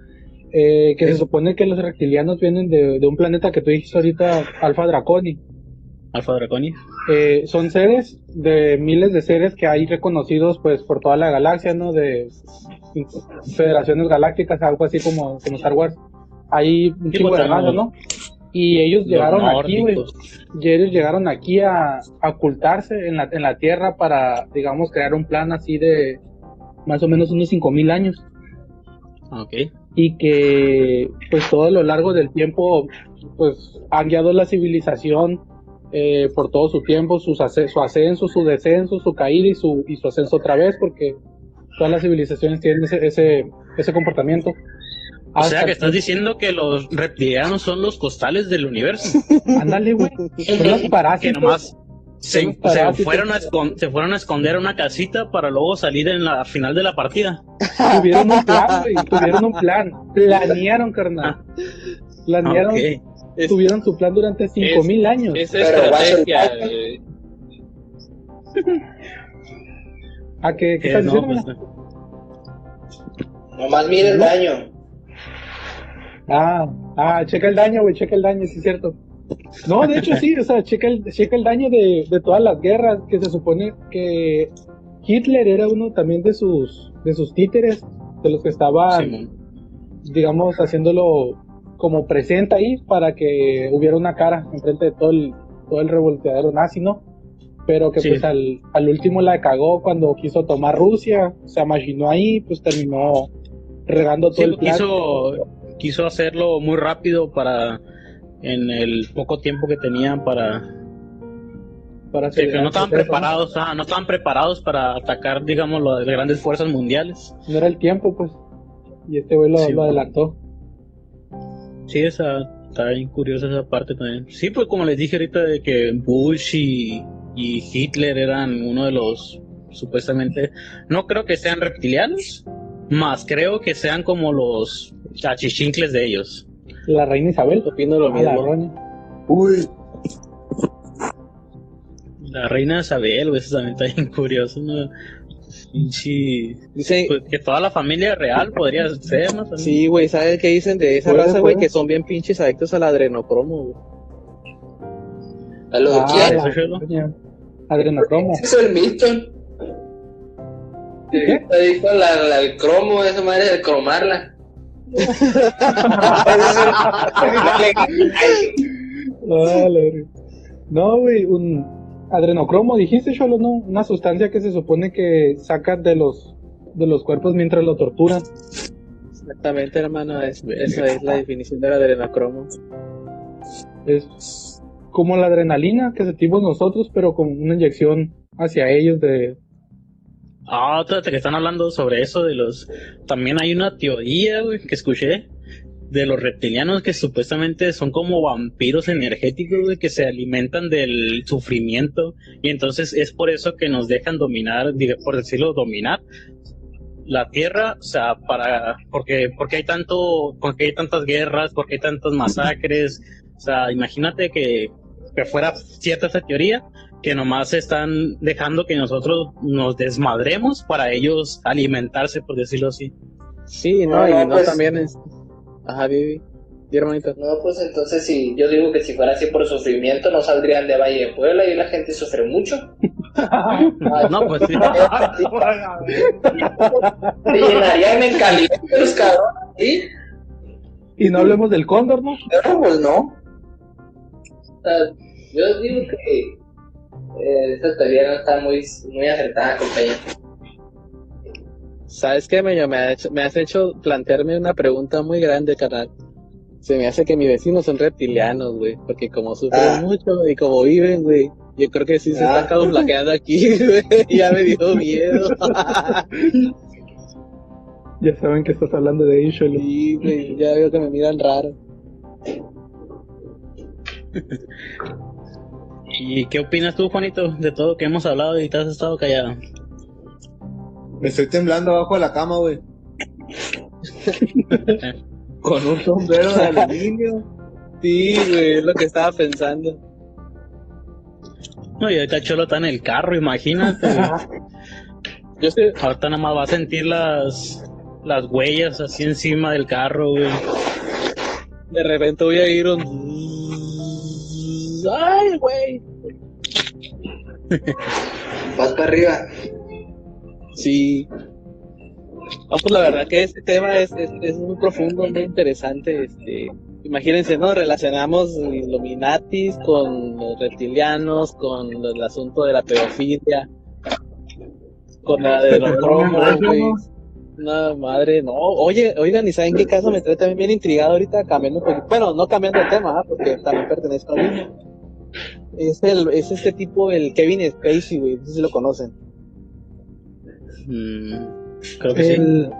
Eh, que se supone que los reptilianos vienen de, de un planeta que tú dijiste ahorita, Alfa Draconi. Alfa Draconi. Eh, son seres de miles de seres que hay reconocidos pues por toda la galaxia, ¿no? De federaciones galácticas, algo así como, como Star Wars. Hay un Sí, chingo de pues, razas, ¿no? Y ellos Los llegaron aquí. Y ellos llegaron aquí a, a ocultarse en la, en la Tierra para, digamos, crear un plan así de más o menos unos 5000 años. Ok. Y que, pues, todo a lo largo del tiempo, pues, han guiado la civilización eh, por todo su tiempo, sus su ascenso, su descenso, su caída y su, y su ascenso otra vez, porque todas las civilizaciones tienen ese, ese, ese comportamiento. O sea, que estás diciendo que los reptilianos son los costales del universo. Ándale, güey. Son los que parásitos. nomás se, fueron a escon- se fueron a esconder a una casita para luego salir en la final de la partida. Tuvieron un plan, güey. Tuvieron un plan. Planearon, carnal. Planearon. Ok. Es- Tuvieron su plan durante 5000 años. Es Pero estrategia. a- güey. ¿A qué, qué estás no, diciendo? pues? Nomás mira el daño. Ah, ah, checa el daño, güey, checa el daño, sí es cierto. No, de hecho sí, o sea, checa el, checa el daño de, de todas las guerras, que se supone que Hitler era uno también de sus, de sus títeres, de los que estaban, digamos, haciéndolo como presente ahí para que hubiera una cara enfrente de todo el, todo el revolteadero nazi, ¿no? Pero que Sí. pues al, al último la cagó cuando quiso tomar Rusia, se imaginó ahí, pues terminó regando todo Sí, el plan. quiso, quiso hacerlo muy rápido para en el poco tiempo que tenían para para que no estaban preparados, ah, no estaban preparados para atacar, digamos, las grandes fuerzas mundiales. No era el tiempo, pues. Y este güey lo, Sí, lo bueno. adelantó. Sí, esa está bien curiosa esa parte también. Sí, pues como les dije ahorita de que Bush y, y Hitler eran uno de los supuestamente, no creo que sean reptilianos, más creo que sean como los achichincles de ellos. La reina Isabel. Opino lo A la mismo. Uy, La reina Isabel, güey, eso también está bien curioso, ¿no? Sí, Dicen, pues, que toda la familia real podría ser, ¿no? También. sí, güey, ¿sabes qué dicen de esa raza, güey? Que son bien pinches adictos al adrenocromo, güey. a lo de Ah, roña. Adrenocromo. Ese es el Milton. ¿Qué? Te dijo la, la- el cromo, esa madre de cromarla. No, güey, un adrenocromo, dijiste, Cholo, ¿no? Una sustancia que se supone que sacan de los de los cuerpos mientras lo torturan. Exactamente, hermano, es- esa es la definición del adrenocromo. Es como la adrenalina que sentimos nosotros, pero con una inyección hacia ellos de... Ah, otra que están hablando sobre eso de los... También hay una teoría, güey, que escuché de los reptilianos que supuestamente son como vampiros energéticos, güey, que se alimentan del sufrimiento. Y entonces es por eso que nos dejan dominar, por decirlo, dominar la tierra, o sea, para porque porque hay tanto, porque hay tantas guerras, porque hay tantas masacres, o sea, imagínate que, que fuera cierta esa teoría, que nomás están dejando que nosotros nos desmadremos para ellos alimentarse, por decirlo así. Sí, no, No, y no, pues- también es. Ajá, Vivi. Hermanito. No, pues entonces si yo digo que si fuera así por sufrimiento no saldrían de Valle de Puebla y la gente sufre mucho. No, pues sí. Se llenarían en caliente los cabrones, ¿sí? Y no hablemos del cóndor, ¿no? Pero pues no. O sea, yo digo que eh, esta teoría no está muy, muy acertada, compañero. ¿Sabes qué, Meño? Me, ha hecho- me has hecho plantearme una pregunta muy grande, carnal. Se me hace que mis vecinos son reptilianos, güey. Porque como sufren Ah. mucho y como viven, güey. Yo creo que sí se Ah. están camuflajeando aquí, güey. Ya me dio miedo. Ya saben que estás hablando de Isholo. Sí, güey. Ya veo que me miran raro. ¿Y qué opinas tú, Juanito, de todo que hemos hablado y te has estado callado? Me estoy temblando abajo de la cama, güey. Con un sombrero de aluminio. Sí, güey. Es lo que estaba pensando. No, y ahorita Cholo está en el carro, imagínate. Yo sé. Ahorita nada más va a sentir las, las huellas así encima del carro, güey. De repente voy a ir un. ¡Ay, güey! Vas para arriba. Sí. No, pues la verdad que este tema es, es, es muy profundo, muy interesante. Este, imagínense, ¿no? Relacionamos Illuminatis con los reptilianos, con el asunto de la pedofilia, con la de los cromos, güey. No, madre, no. Oye, oigan, ¿y saben qué caso me trae también bien intrigado ahorita? Cambiando un poquito. Bueno, no cambiando el tema, ¿ah? porque también pertenezco al mismo. Es, el, es este tipo, el Kevin Spacey, güey. No sé si lo conocen. Mm, creo que sí. El,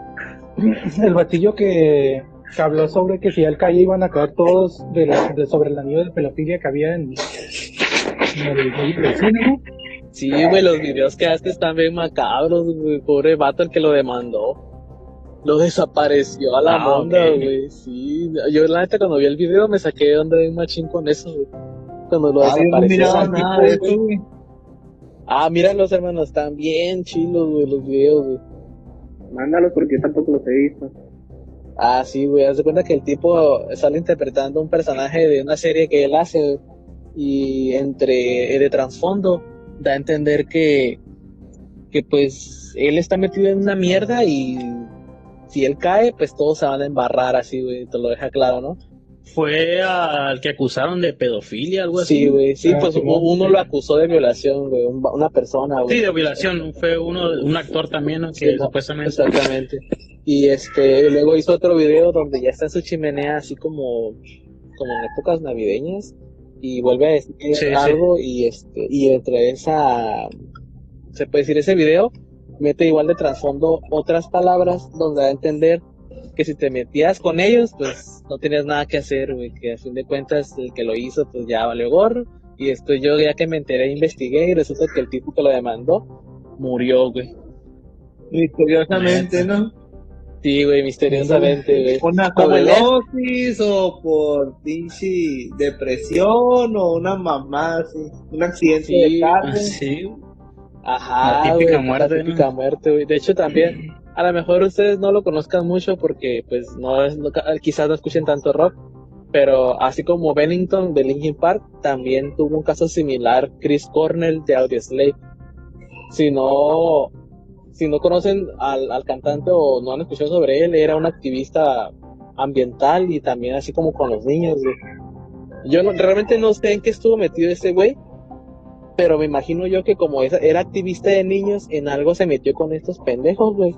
el batillo que, que habló sobre que si él caía iban a caer todos de la, de- sobre el anillo de pelofilia que había en, en el, en el cine, ¿no? Sí, güey, los videos que hace están bien macabros, güey. Pobre vato el que lo demandó. Lo desapareció a la Ah, onda, güey. Sí, yo la neta cuando vi el video me saqué de onda bien machín con eso, güey. Cuando lo yo no de eso, güey. Ah, mira los hermanos, están bien chilos, güey, los videos, güey. Mándalos porque yo tampoco los he visto. Ah, sí, güey, haz de cuenta que el tipo sale interpretando un personaje de una serie que él hace, y entre eh, de trasfondo da a entender que, que pues él está metido en una mierda y si él cae, pues todos se van a embarrar así, güey, te lo deja claro, ¿no? Fue al que acusaron de pedofilia, algo así. Sí, güey, sí, Ah, pues sí, uno, uno lo acusó de violación, güey, un- una persona, güey. Sí, de violación. Fue uno, un actor también, ¿no? que Sí, supuestamente. Exactamente. Y este, luego hizo otro video donde ya está en su chimenea así como, como en épocas navideñas y vuelve a decir Sí, sí. algo y este, y entre esa, se puede decir ese video, mete igual de trasfondo otras palabras donde da a entender que si te metías con ellos, pues no tenías nada que hacer, güey, que a fin de cuentas el que lo hizo, pues ya valió gorro. Y después yo ya que me enteré, investigué y resulta que el tipo que lo demandó murió, güey. Misteriosamente, ¿no? Sí, güey, misteriosamente, güey. El sobredosis o por pinche depresión o una mamá así, un accidente Sí, de carro. Sí. Ajá, La típica güey, muerte, La típica muerte, güey. De hecho, también, a lo mejor ustedes no lo conozcan mucho porque, pues, no es, quizás no escuchen tanto rock, pero así como Bennington de Linkin Park, también tuvo un caso similar Chris Cornell de Audioslave. Si no, si no conocen al, al cantante o no han escuchado sobre él, era un activista ambiental y también así como con los niños. Yo no- realmente no sé en qué estuvo metido ese güey, pero me imagino yo que como era activista de niños, en algo se metió con estos pendejos, güey.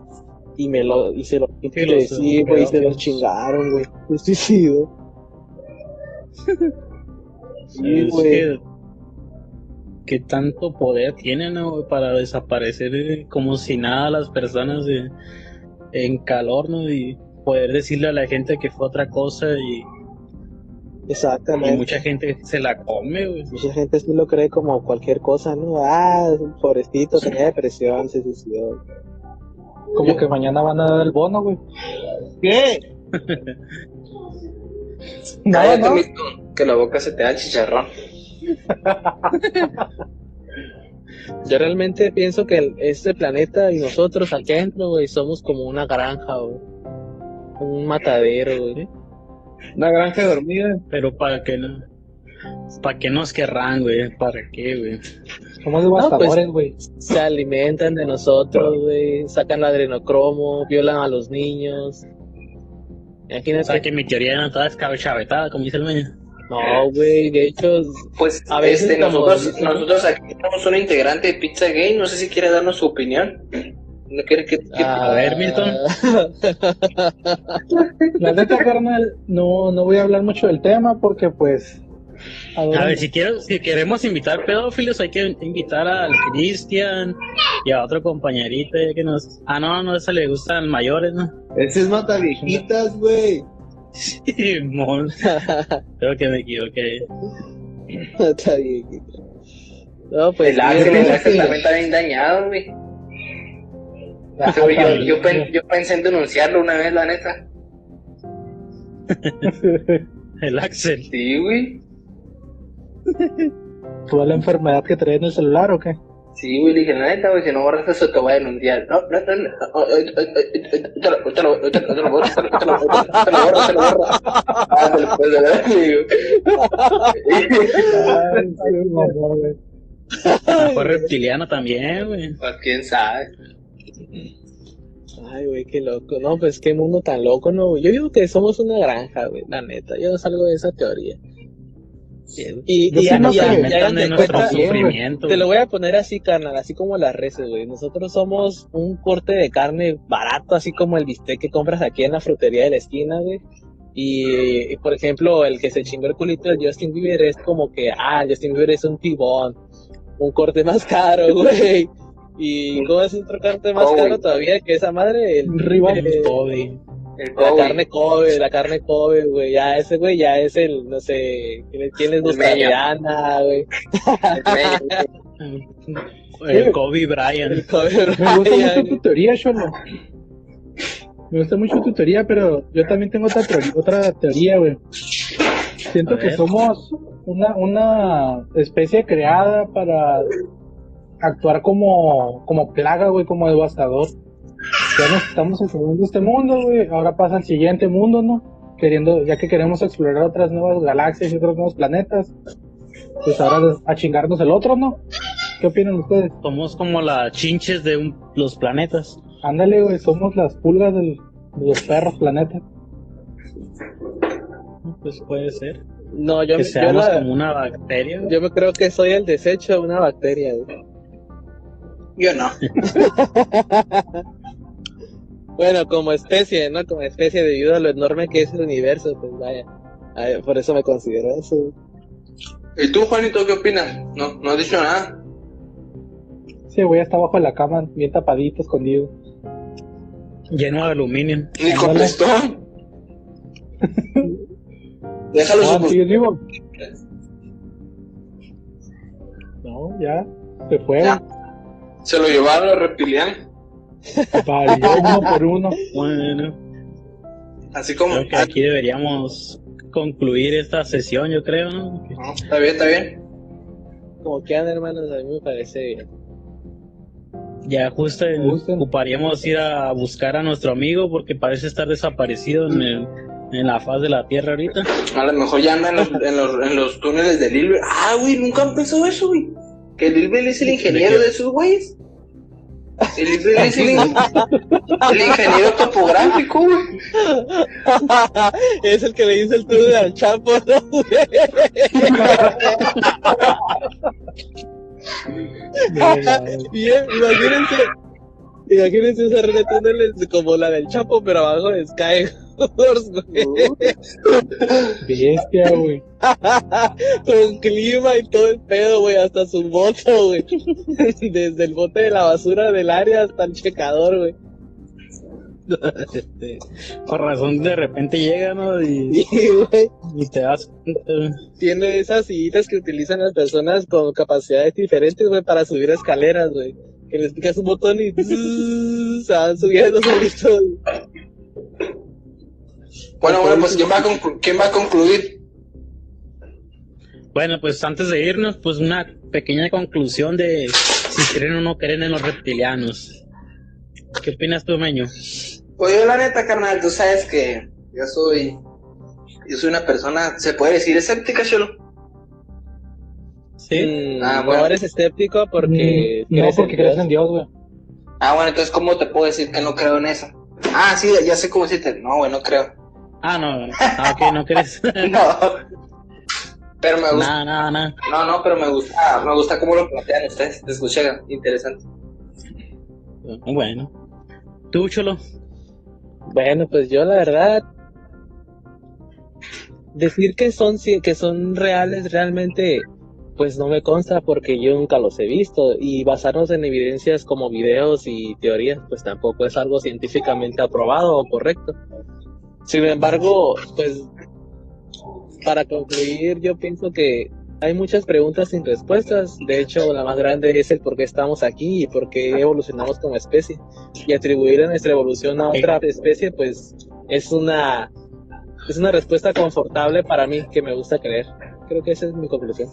Y me lo, y se lo, y Sí, los, sí, güey, y se los chingaron, güey. Se suicidó. Sí, Es güey. que, tanto poder tienen ¿no, güey, para desaparecer eh, como si nada a las personas en calor, ¿no? Y poder decirle a la gente que fue otra cosa y, y Exactamente. mucha gente se la come, güey. Mucha gente sí lo cree como cualquier cosa, ¿no? Ah, es pobrecito, tenía depresión, se suicidó. Como que mañana van a dar el bono, güey. ¿Qué? No, Cállate, no. que la boca se te da el chicharrón. Yo realmente pienso que este planeta y nosotros aquí adentro, güey, somos como una granja, güey. Un matadero, güey. Una granja de hormigas. Pero para que no. ¿Para qué nos querrán, güey? ¿Para qué, güey? Somos devastadores, güey. Se alimentan de nosotros, güey. Sacan adrenocromo, violan a los niños. O Imagínate. sea que mi teoría no estaba descabechavetada, como dice el meño. No, güey, de hecho, Pues A veces este, nosotros, nosotros aquí tenemos un integrante de Pizza Gay, no sé si quiere darnos su opinión. ¿No quiere que, que- ah, A ver, Milton. La neta, carnal, no, no voy a hablar mucho del tema porque, pues. A ver, si, quiero, si queremos invitar pedófilos, hay que invitar al Cristian y a otro compañerito ya que nos... Ah, no, no, eso le gustan mayores, ¿no? Ese es mata viejitas, güey. Simón. Creo que me equivoqué. Bien. No, pues. el Axel, sí, el sí. Axel también está bien dañado, güey. Yo, yo, yo, pen- yo pensé en denunciarlo una vez, la neta. El Axel. Sí, güey. ¿Toda la enfermedad que trae en el celular o qué? Sí, güey, le dije, la neta, güey, si no borras eso te voy a denunciar. No, no, no, no, oh, oh, oh, oh, te lo, te lo, te lo, te lo borro, te lo, borro, te lo borro. Ah, te lo puedes dar, güey. Fue reptiliano también, güey. Pues quién sabe. Ay, güey, qué loco. No, pues qué mundo tan loco, ¿no? Yo digo que somos una granja, güey, la neta. Yo salgo de esa teoría. Y, y, y- y- de cuenta- sufrimiento. Te lo voy a poner así, carnal, así como las reses, güey. Nosotros somos un corte de carne barato, así como el bistec que compras aquí en la frutería de la esquina, güey. Y, y, por ejemplo, el que se chingó el culito de Justin Bieber es como que, ah, Justin Bieber es un tibón, un corte más caro, güey. Y ¿cómo es otro corte más Oh, caro todavía que esa madre? El, Un rival. El- Kobe. El la carne Kobe, la carne Kobe, güey. Ya ese güey ya es el, no sé, ¿quién es- vegetariana, güey? El Kobe Bryant. El Kobe Me gusta mucho tu teoría, Cholo. Me gusta mucho tu teoría, pero yo también tengo otra, teoría- otra teoría, güey. Siento que somos una, una especie creada para actuar como, como plaga, güey, como devastador. Ya nos estamos enfermando de este mundo, güey. Ahora pasa al siguiente mundo, ¿no? Queriendo, ya que queremos explorar otras nuevas galaxias y otros nuevos planetas. Pues ahora a chingarnos el otro, ¿no? ¿Qué opinan ustedes? Somos como las chinches de un- los planetas. Ándale, güey, somos las pulgas del, de los perros planeta. Pues puede ser. No, yo, Que me- yo, seamos la- como una bacteria. yo me creo que soy el desecho de una bacteria, güey. Yo no. Bueno, como especie, ¿no? Como especie debido a lo enorme que es el universo, pues vaya. Ay, por eso me considero eso. ¿Y tú, Juanito, qué opinas? No, no has dicho nada. Sí, güey, está abajo de la cama, bien tapadito, escondido. Lleno de aluminio. Ni contestó. Déjalo Ah, su. No, ya, se fue. Ya. Se lo llevaron los reptilianos. Uno por uno. Bueno, Así como. creo que aquí deberíamos concluir esta sesión, yo creo, ¿no? No, está bien, está bien. Como quieran, hermanos, a mí me parece bien. Ya justo ocuparíamos ir a buscar a nuestro amigo porque parece estar desaparecido en, el, en la faz de la Tierra ahorita. A lo mejor ya anda en los, en los, en los túneles de Lilbert. Ah, güey, nunca han pensado eso, güey. Que Lilbert es el ingeniero ¿De esos güeyes. El ingeniero topográfico, güey. es el que le dice el túnel al Chapo, ¿no? Bien, imagínense. Imagínense esa red de como la del Chapo, pero abajo de Sky Horse, güey. Bestia, güey. Con clima y todo el pedo, güey, hasta su moto, güey. Desde el bote de la basura del área hasta el checador, güey. Este, por razón de repente llega, ¿no? Y, Sí, y te das cuenta. Tiene esas sillitas que utilizan las personas con capacidades diferentes, güey, para subir escaleras, güey. Que les picas un botón y se van subiendo solitos. Bueno, bueno, pues ¿quién va a, ¿quién va a concluir? Bueno, pues antes de irnos, pues una pequeña conclusión de si creen o no creen en los reptilianos. ¿Qué opinas tú, Meño? Pues yo la neta, carnal, tú sabes que yo soy, yo soy una persona, se puede decir escéptica, cholo. Sí, Ah, no bueno. eres escéptico porque Mm, no, crees en porque crees Dios. en Dios, güey. Ah, bueno, entonces, ¿cómo te puedo decir que no creo en eso? Ah, sí, ya sé cómo decirte. No, güey, no creo. Ah, no. Ah, ok, no crees. No. Pero me gusta. nada, nada, nada. No, no, pero me gusta, me gusta cómo lo plantean ustedes. Se escucha interesante. Bueno. ¿Tú, Cholo? Bueno, pues yo la verdad decir que son que son reales realmente pues no me consta porque yo nunca los he visto y basarnos en evidencias como videos y teorías pues tampoco es algo científicamente aprobado o correcto. Sin embargo, pues para concluir yo pienso que hay muchas preguntas sin respuestas. De hecho, la más grande es el por qué estamos aquí y por qué evolucionamos como especie. Y atribuir a nuestra evolución a otra especie, pues es una es una respuesta confortable para mí que me gusta creer. Creo que esa es mi conclusión.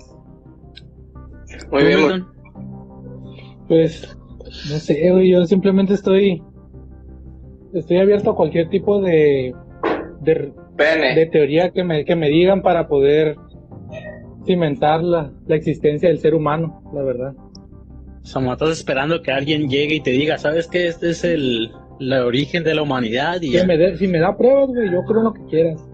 Muy ¿Tú, bien, Milton? Pues, no sé, güey, yo simplemente estoy, estoy abierto a cualquier tipo de, de, Pene. de teoría que me, que me digan para poder cimentar la, la existencia del ser humano, la verdad. O sea, estás esperando que alguien llegue y te diga, ¿sabes qué? Este es el, el origen de la humanidad y ya. me si me da pruebas, güey, yo creo en lo que quieras.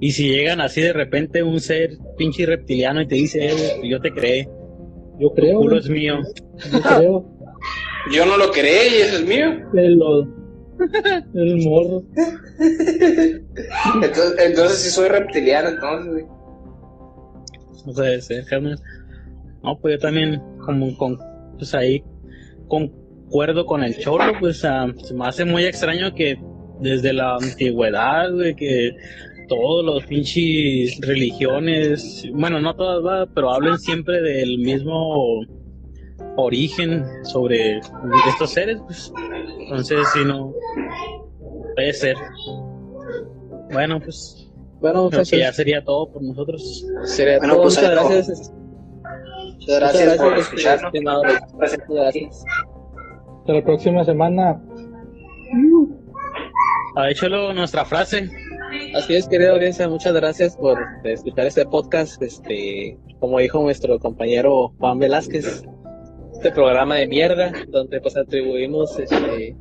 Y si llegan así de repente un ser pinche reptiliano y te dice, eh, yo te creé, Yo tu creo, culo güey, es mío. yo creo. Yo no lo creé y ese es mío. El, el morro. Entonces, entonces sí soy reptiliano, entonces, güey. No sé, ser, carnal. No, pues yo también, como con, pues ahí concuerdo con el cholo, pues ah, se me hace muy extraño que desde la antigüedad, güey, que todos los pinches religiones, bueno, no todas, va, pero hablen siempre del mismo origen sobre estos seres, pues. Entonces, si no, puede ser. Bueno, pues, Bueno, creo que ya muchachos, sería todo por nosotros. sería Bueno, todo. pues, Muchas gracias. Muchas gracias por este, escucharnos. estimado. Gracias. Muchas gracias. Hasta la próxima semana. Ha hecho nuestra frase. Así es, querida audiencia, muchas gracias por escuchar este podcast. Este, como dijo nuestro compañero Juan Velázquez, este programa de mierda, donde pues atribuimos este,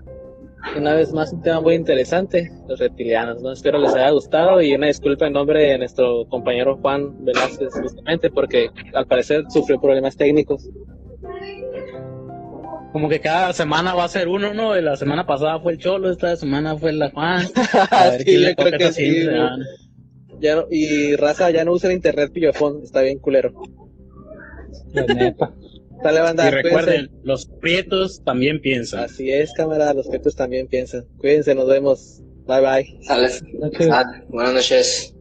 una vez más un tema muy interesante, los reptilianos, ¿no? Espero les haya gustado y una disculpa en nombre de nuestro compañero Juan Velázquez, justamente porque al parecer sufrió problemas técnicos. Como que cada semana va a ser uno, ¿no? La semana pasada fue el Cholo, esta semana fue la Juan. A ver Sí, quién le yo creo toca que esta sí, siguiente güey. semana. Ya no- y raza, ya no usa el internet pillofón, está bien culero. La neta. Dale, banda, Y cuídense. recuerden, los prietos también piensan. Así es, cámara, los que también piensan. Cuídense, nos vemos. Bye bye. Sales. Buenas noches.